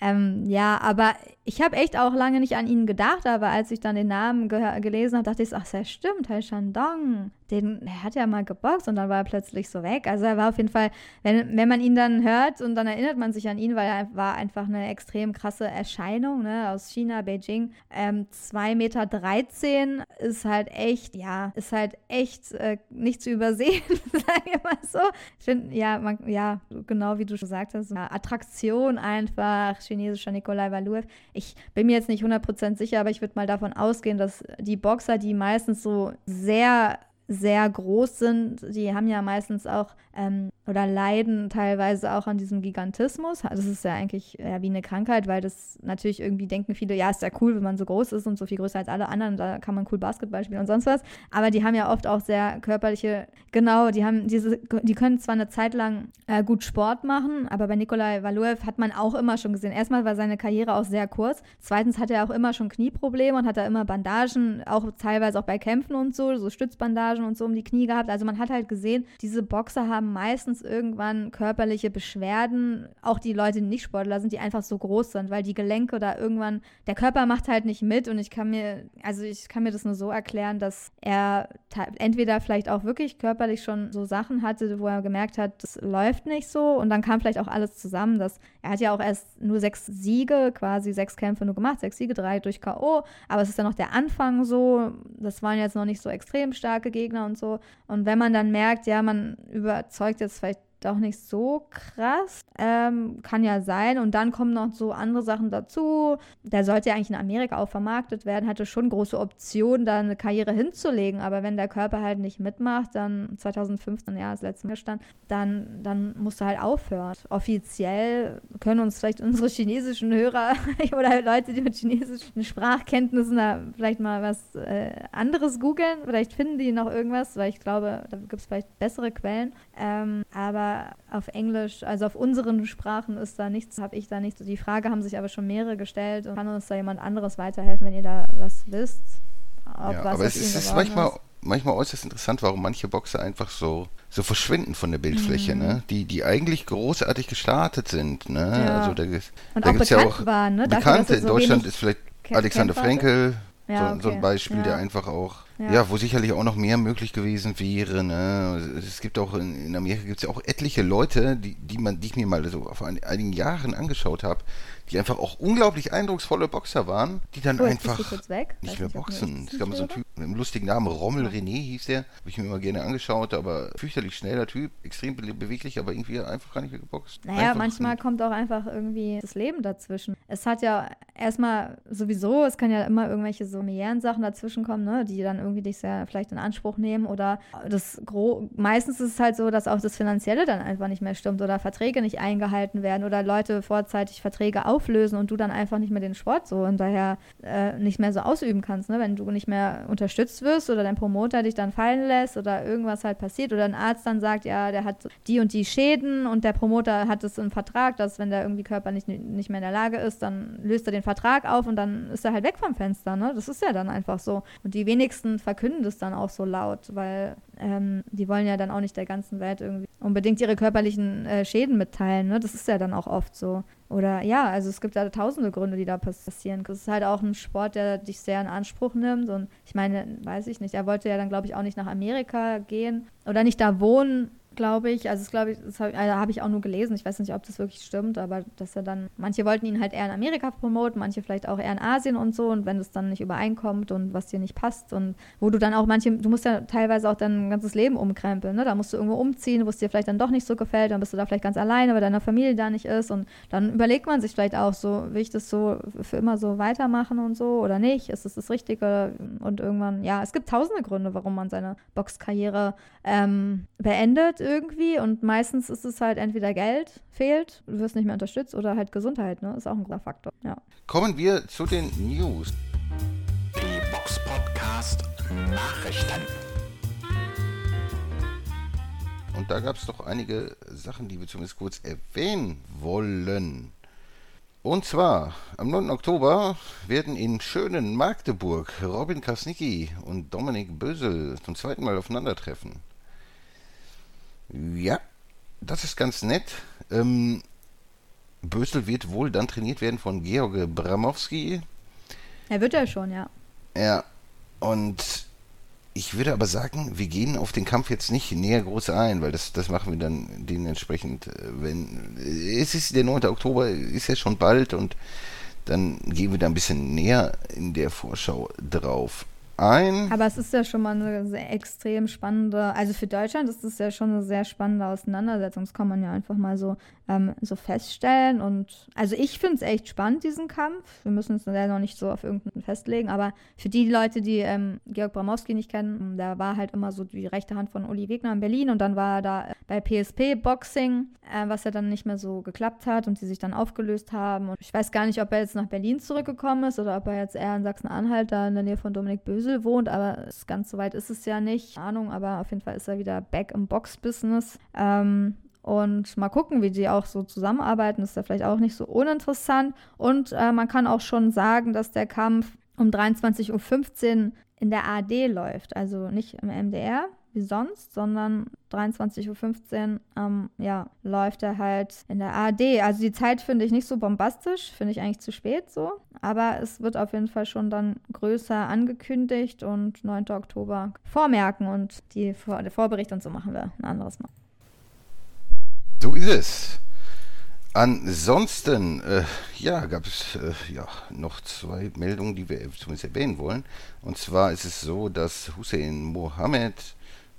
ähm, ja, aber ich habe echt auch lange nicht an ihn gedacht, aber als ich dann den Namen gelesen habe, dachte ich, ach, ja stimmt, Hai Shandong, den, der hat ja mal geboxt und dann war er plötzlich so weg. Also er war auf jeden Fall, wenn, wenn man ihn dann hört und dann erinnert man sich an ihn, weil er war einfach eine extrem krasse Erscheinung, ne, aus China, Beijing. Ähm, 2,13 Meter ist halt echt, ja, ist halt echt äh, nicht zu übersehen, sagen wir mal so. Ich finde, ja, man, ja, genau wie du schon gesagt hast, ja, Attraktion einfach, chinesischer Nikolai Valuev. Ich bin mir jetzt nicht 100% sicher, aber ich würde mal davon ausgehen, dass die Boxer, die meistens so sehr sehr groß sind, die haben ja meistens auch ähm, oder leiden teilweise auch an diesem Gigantismus. Das ist ja eigentlich ja, wie eine Krankheit, weil das natürlich irgendwie denken viele, ja, ist ja cool, wenn man so groß ist und so viel größer als alle anderen, da kann man cool Basketball spielen und sonst was. Aber die haben ja oft auch sehr körperliche, genau, die haben diese, die können zwar eine Zeit lang äh, gut Sport machen, aber bei Nikolai Valuev hat man auch immer schon gesehen. Erstmal war seine Karriere auch sehr kurz. Zweitens hatte er auch immer schon Knieprobleme und hat da immer Bandagen, auch teilweise auch bei Kämpfen und so, so Stützbandagen und so um die Knie gehabt. Also man hat halt gesehen, diese Boxer haben meistens irgendwann körperliche Beschwerden. Auch die Leute, die nicht Sportler sind, die einfach so groß sind, weil die Gelenke da irgendwann, der Körper macht halt nicht mit und ich kann mir, also ich kann mir das nur so erklären, dass er entweder vielleicht auch wirklich körperlich schon so Sachen hatte, wo er gemerkt hat, das läuft nicht so und dann kam vielleicht auch alles zusammen, dass er hat ja auch erst nur sechs Siege, quasi sechs Kämpfe nur gemacht, sechs Siege, drei durch K.O., aber es ist ja noch der Anfang so, das waren jetzt noch nicht so extrem starke Gegner und so und wenn man dann merkt, ja, man überzeugt jetzt vielleicht doch nicht so krass. Ähm, kann ja sein. Und dann kommen noch so andere Sachen dazu. Der sollte ja eigentlich in Amerika auch vermarktet werden, hatte schon große Optionen, da eine Karriere hinzulegen. Aber wenn der Körper halt nicht mitmacht, dann 2015, ja, das letzte Mal stand, dann, dann musst du halt aufhören. Offiziell können uns vielleicht unsere chinesischen Hörer oder Leute, die mit chinesischen Sprachkenntnissen da vielleicht mal was äh, anderes googeln. Vielleicht finden die noch irgendwas, weil ich glaube, da gibt es vielleicht bessere Quellen. Ähm, aber auf Englisch, also auf unseren Sprachen ist da nichts, habe ich da nichts. Die Frage haben sich aber schon mehrere gestellt und kann uns da jemand anderes weiterhelfen, wenn ihr da was wisst. Ja, was aber es ist, ist manchmal, ist. manchmal äußerst interessant, warum manche Boxer einfach so, so verschwinden von der Bildfläche, ne? Die, die eigentlich großartig gestartet sind, ne? Mhm. Ja. Also da, Und da auch gibt's ja bekannt auch waren, ne? Dafür, Bekannte. In es so Deutschland wenig ist vielleicht Alexander Kämpfer. Frenkel Ja, so, so ein okay. Beispiel, Ja. der einfach auch, Ja. ja. wo sicherlich auch noch mehr möglich gewesen wäre. Ne? Es gibt auch in, in Amerika gibt es ja auch etliche Leute, die, die man, die ich mir mal so vor ein, einigen Jahren angeschaut habe, die einfach auch unglaublich eindrucksvolle Boxer waren, die dann Oh, einfach nicht mehr boxen. Es gab mal so einen. Typ, mit einem lustigen Namen, Rommel René hieß der. Habe ich mir immer gerne angeschaut, aber fürchterlich schneller Typ, extrem be beweglich, aber irgendwie einfach gar nicht mehr geboxt. Naja, einfach manchmal nicht. kommt auch einfach irgendwie das Leben dazwischen. Es hat ja erstmal sowieso, es kann ja immer irgendwelche so mehreren Sachen dazwischen kommen, ne, die dann irgendwie dich sehr vielleicht in Anspruch nehmen oder das Gro meistens ist es halt so, dass auch das Finanzielle dann einfach nicht mehr stimmt oder Verträge nicht eingehalten werden oder Leute vorzeitig Verträge auflösen und du dann einfach nicht mehr den Sport so hinterher äh, nicht mehr so ausüben kannst, ne? wenn du nicht mehr unterstützt wirst oder dein Promoter dich dann fallen lässt oder irgendwas halt passiert oder ein Arzt dann sagt, ja, der hat die und die Schäden und der Promoter hat es im Vertrag, dass wenn der irgendwie körperlich nicht, nicht mehr in der Lage ist, dann löst er den Vertrag auf und dann ist er halt weg vom Fenster, ne? Das ist ja dann einfach so. Und die wenigsten verkünden das dann auch so laut, weil ähm, die wollen ja dann auch nicht der ganzen Welt irgendwie unbedingt ihre körperlichen äh, Schäden mitteilen, ne? Das ist ja dann auch oft so. Oder ja, also es gibt da tausende Gründe, die da passieren. Es ist halt auch ein Sport, der dich sehr in Anspruch nimmt. Und ich meine, weiß ich nicht, er wollte ja dann, glaube ich, auch nicht nach Amerika gehen oder nicht da wohnen, glaube ich. Also, das glaube ich, das habe also hab ich auch nur gelesen. Ich weiß nicht, ob das wirklich stimmt, aber dass er dann, manche wollten ihn halt eher in Amerika promoten, manche vielleicht auch eher in Asien und so. Und wenn es dann nicht übereinkommt und was dir nicht passt und wo du dann auch manche, du musst ja teilweise auch dein ganzes Leben umkrempeln, ne? Da musst du irgendwo umziehen, wo es dir vielleicht dann doch nicht so gefällt, dann bist du da vielleicht ganz alleine, weil deine Familie da nicht ist. Und dann überlegt man sich vielleicht auch so, will ich das so für immer so weitermachen und so oder nicht? Ist das das Richtige? Und irgendwann, ja, es gibt tausende Gründe, warum man seine Boxkarriere ähm, beendet irgendwie und meistens ist es halt entweder Geld fehlt, du wirst nicht mehr unterstützt oder halt Gesundheit, ne? Ist auch ein großer Faktor, ja. Kommen wir zu den News. Die Box Podcast Nachrichten. Und da gab es doch einige Sachen, die wir zumindest kurz erwähnen wollen. Und zwar, am 9. Oktober werden in schönen Magdeburg Robin Krasnicki und Dominik Bösel zum zweiten Mal aufeinandertreffen. Ja, das ist ganz nett. Ähm, Bösel wird wohl dann trainiert werden von Georg Bramowski. Er wird ja schon, ja. Ja, und ich würde aber sagen, wir gehen auf den Kampf jetzt nicht näher groß ein, weil das, das machen wir dann dementsprechend, äh, wenn. Es ist der 9. Oktober, ist ja schon bald und dann gehen wir da ein bisschen näher in der Vorschau drauf ein. Aber es ist ja schon mal eine sehr extrem spannende, also für Deutschland ist es ja schon eine sehr spannende Auseinandersetzung. Das kann man ja einfach mal so, ähm, so feststellen. Und also ich finde es echt spannend, diesen Kampf. Wir müssen uns ja noch nicht so auf irgendeinen festlegen, aber für die Leute, die ähm, Georg Bramowski nicht kennen, der war halt immer so die rechte Hand von Uli Wegner in Berlin und dann war er da bei PSP Boxing, äh, was ja dann nicht mehr so geklappt hat und die sich dann aufgelöst haben. Und ich weiß gar nicht, ob er jetzt nach Berlin zurückgekommen ist oder ob er jetzt eher in Sachsen-Anhalt, da in der Nähe von Dominik Bösel wohnt, aber ganz so weit ist es ja nicht. Ahnung, aber auf jeden Fall ist er wieder back im Box-Business. Ähm, und mal gucken, wie die auch so zusammenarbeiten. Ist ja vielleicht auch nicht so uninteressant. Und äh, man kann auch schon sagen, dass der Kampf um 23.15 Uhr in der AD läuft. Also nicht im MDR wie sonst, sondern 23.15 Uhr ähm, ja, läuft er halt in der AD. Also die Zeit finde ich nicht so bombastisch, finde ich eigentlich zu spät so. Aber es wird auf jeden Fall schon dann größer angekündigt und 9. Oktober vormerken und die Vor der Vorbericht und so machen wir ein anderes Mal. So ist es. Ansonsten, äh, ja, gab es äh, ja, noch zwei Meldungen, die wir zumindest erwähnen wollen. Und zwar ist es so, dass Hussein Mohammed,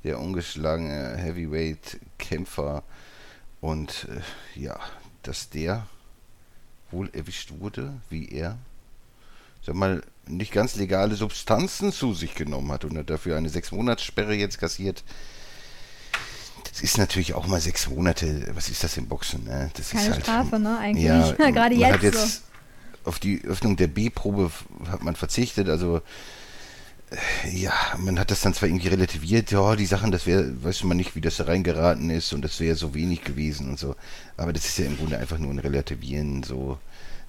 der ungeschlagene Heavyweight-Kämpfer, und äh, ja, dass der wohl erwischt wurde, wie er, sag mal, nicht ganz legale Substanzen zu sich genommen hat und hat dafür eine sechs Monats-Sperre jetzt kassiert. Das ist natürlich auch mal sechs Monate. Was ist das im Boxen? Ne? Das Keine ist halt, Strafe, ne? Eigentlich. Ja, Gerade jetzt, jetzt so. auf die Öffnung der B-Probe hat man verzichtet. Also ja, man hat das dann zwar irgendwie relativiert, ja, die Sachen, das wäre, weiß man nicht, wie das da reingeraten ist und das wäre so wenig gewesen und so. Aber das ist ja im Grunde einfach nur ein Relativieren so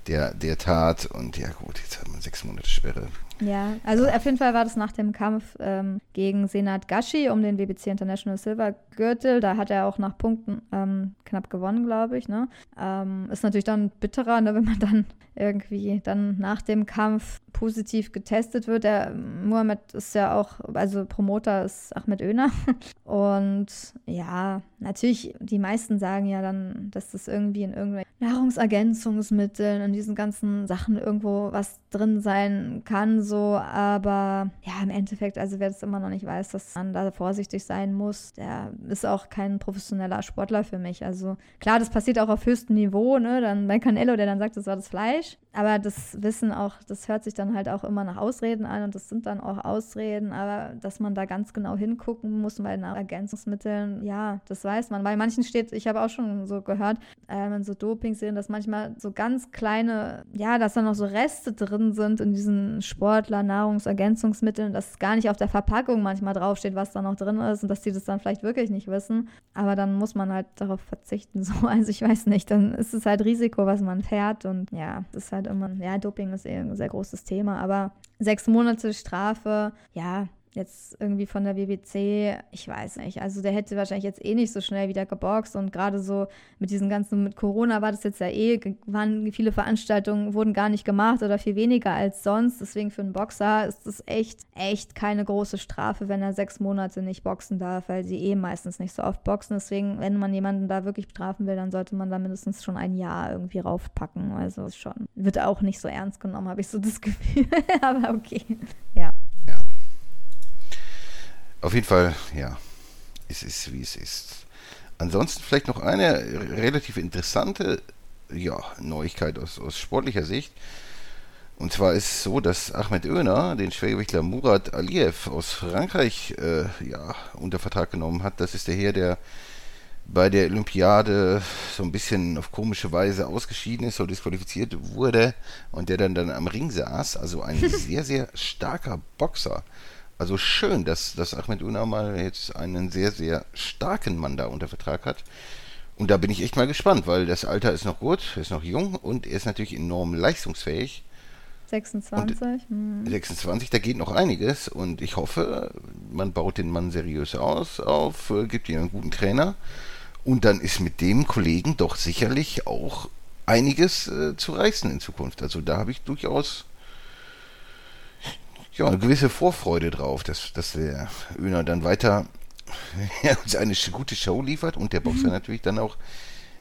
der, der Tat und ja gut, jetzt hat man sechs Monate Sperre. Ja, also auf jeden Fall war das nach dem Kampf ähm, gegen Senat Gashi um den WBC International Silver Gürtel. Da hat er auch nach Punkten ähm, knapp gewonnen, glaube ich. Ne? Ähm, ist natürlich dann bitterer, ne, wenn man dann irgendwie dann nach dem Kampf positiv getestet wird. Der Mohamed ist ja auch, also Promoter ist Ahmed Öner. Und ja, natürlich, die meisten sagen ja dann, dass das irgendwie in irgendwelchen Nahrungsergänzungsmitteln, in diesen ganzen Sachen irgendwo was drin sein kann. So, aber ja, im Endeffekt, also wer das immer noch nicht weiß, dass man da vorsichtig sein muss, der ist auch kein professioneller Sportler für mich. Also klar, das passiert auch auf höchstem Niveau, ne? Dann bei Canelo, der dann sagt, das war das Fleisch. Aber das Wissen auch, das hört sich dann halt auch immer nach Ausreden an und das sind dann auch Ausreden, aber dass man da ganz genau hingucken muss bei den Ergänzungsmitteln, ja, das weiß man. Bei manchen steht, ich habe auch schon so gehört, äh, wenn so Doping sehen, dass manchmal so ganz kleine, ja, dass da noch so Reste drin sind in diesen Sportler, Nahrungsergänzungsmitteln, dass gar nicht auf der Verpackung manchmal draufsteht, was da noch drin ist und dass die das dann vielleicht wirklich nicht wissen. Aber dann muss man halt darauf verzichten. So, also ich weiß nicht, dann ist es halt Risiko, was man fährt und ja, das ist halt immer, ja, Doping ist eh ein sehr großes Thema, aber sechs Monate Strafe, ja, jetzt irgendwie von der WBC, ich weiß nicht. Also der hätte wahrscheinlich jetzt eh nicht so schnell wieder geboxt und gerade so mit diesen ganzen, mit Corona war das jetzt ja eh, waren viele Veranstaltungen, wurden gar nicht gemacht oder viel weniger als sonst. Deswegen für einen Boxer ist das echt, echt keine große Strafe, wenn er sechs Monate nicht boxen darf, weil sie eh meistens nicht so oft boxen. Deswegen, wenn man jemanden da wirklich bestrafen will, dann sollte man da mindestens schon ein Jahr irgendwie raufpacken. Also schon, wird auch nicht so ernst genommen, habe ich so das Gefühl. Aber okay, ja. Auf jeden Fall, ja, es ist wie es ist. Ansonsten vielleicht noch eine relativ interessante ja, Neuigkeit aus, aus sportlicher Sicht. Und zwar ist es so, dass Ahmed Oener den Schwergewichtler Murat Aliyev aus Frankreich äh, ja, unter Vertrag genommen hat. Das ist der Herr, der bei der Olympiade so ein bisschen auf komische Weise ausgeschieden ist oder disqualifiziert wurde und der dann, dann am Ring saß. Also ein sehr, sehr starker Boxer. Also schön, dass, dass Ahmed Una mal jetzt einen sehr, sehr starken Mann da unter Vertrag hat. Und da bin ich echt mal gespannt, weil das Alter ist noch gut, ist noch jung und er ist natürlich enorm leistungsfähig. 26. Und 26, da geht noch einiges und ich hoffe, man baut den Mann seriös aus, auf, äh, gibt ihm einen guten Trainer und dann ist mit dem Kollegen doch sicherlich auch einiges äh, zu reißen in Zukunft. Also da habe ich durchaus ja, eine gewisse Vorfreude drauf, dass, dass der Öner dann weiter uns eine gute Show liefert und der Boxer mhm. natürlich dann auch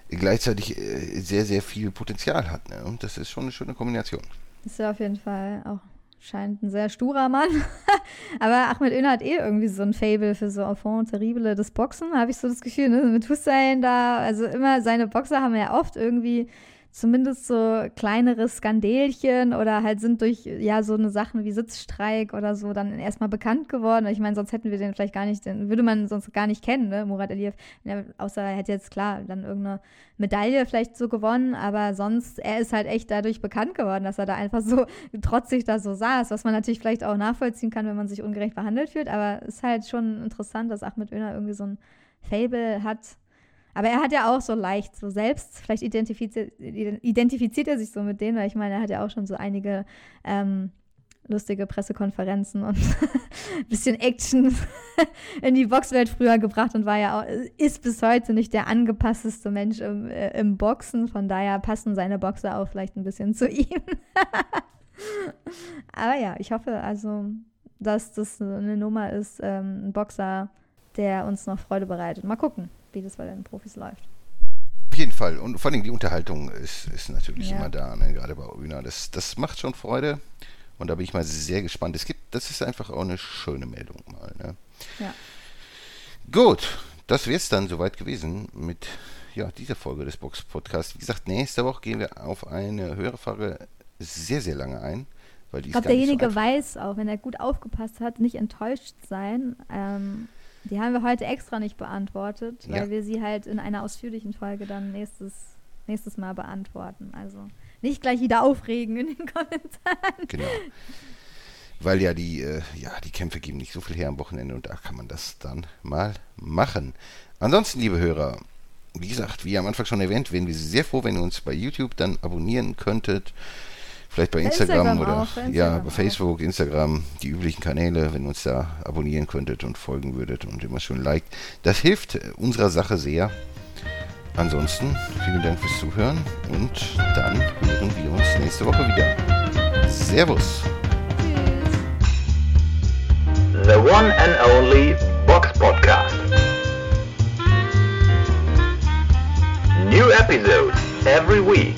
gleichzeitig äh, sehr, sehr viel Potenzial hat. Ne? Und das ist schon eine schöne Kombination. Ist ja auf jeden Fall auch scheint ein sehr sturer Mann. Aber Ahmed Öner hat eh irgendwie so ein Fable für so Enfant terrible des Boxen, habe ich so das Gefühl. Ne? Mit Hussein da, also immer seine Boxer haben ja oft irgendwie zumindest so kleinere Skandelchen oder halt sind durch ja so eine Sachen wie Sitzstreik oder so dann erstmal bekannt geworden. Ich meine, sonst hätten wir den vielleicht gar nicht, den würde man sonst gar nicht kennen, ne, Murat Aliyev. Ja, außer er hätte jetzt klar dann irgendeine Medaille vielleicht so gewonnen, aber sonst, er ist halt echt dadurch bekannt geworden, dass er da einfach so trotzig da so saß, was man natürlich vielleicht auch nachvollziehen kann, wenn man sich ungerecht behandelt fühlt, aber ist halt schon interessant, dass Ahmed Öner irgendwie so ein Fable hat, aber er hat ja auch so leicht, so selbst, vielleicht identifiziert, identifiziert er sich so mit denen, weil ich meine, er hat ja auch schon so einige ähm, lustige Pressekonferenzen und ein bisschen Action in die Boxwelt früher gebracht und war ja auch, ist bis heute nicht der angepassteste Mensch im, äh, im Boxen. Von daher passen seine Boxer auch vielleicht ein bisschen zu ihm. Aber ja, ich hoffe also, dass das eine Nummer ist, ähm, ein Boxer, der uns noch Freude bereitet. Mal gucken wie das bei den Profis läuft. Auf jeden Fall. Und vor allem die Unterhaltung ist, ist natürlich ja. immer da, ne? gerade bei Una. Das, das macht schon Freude. Und da bin ich mal sehr gespannt. Es gibt, das ist einfach auch eine schöne Meldung mal. Ne? Ja. Gut, das wäre es dann soweit gewesen mit ja, dieser Folge des Box Podcasts. Wie gesagt, nächste Woche gehen wir auf eine höhere Frage sehr, sehr lange ein. Weil die ich glaube, derjenige so weiß auch, wenn er gut aufgepasst hat, nicht enttäuscht sein. Ähm, die haben wir heute extra nicht beantwortet, weil ja. wir sie halt in einer ausführlichen Folge dann nächstes, nächstes Mal beantworten. Also nicht gleich wieder aufregen in den Kommentaren. Genau. Weil ja die, äh, ja, die Kämpfe geben nicht so viel her am Wochenende und da kann man das dann mal machen. Ansonsten, liebe Hörer, wie gesagt, wie am Anfang schon erwähnt, wären wir sehr froh, wenn ihr uns bei YouTube dann abonnieren könntet. Vielleicht bei Instagram, Instagram oder auch, ja, bei Facebook, auch. Instagram, die üblichen Kanäle, wenn ihr uns da abonnieren könntet und folgen würdet und immer schön liked. Das hilft unserer Sache sehr. Ansonsten vielen Dank fürs Zuhören und dann hören wir uns nächste Woche wieder. Servus. The one and only Box Podcast. New episodes every week.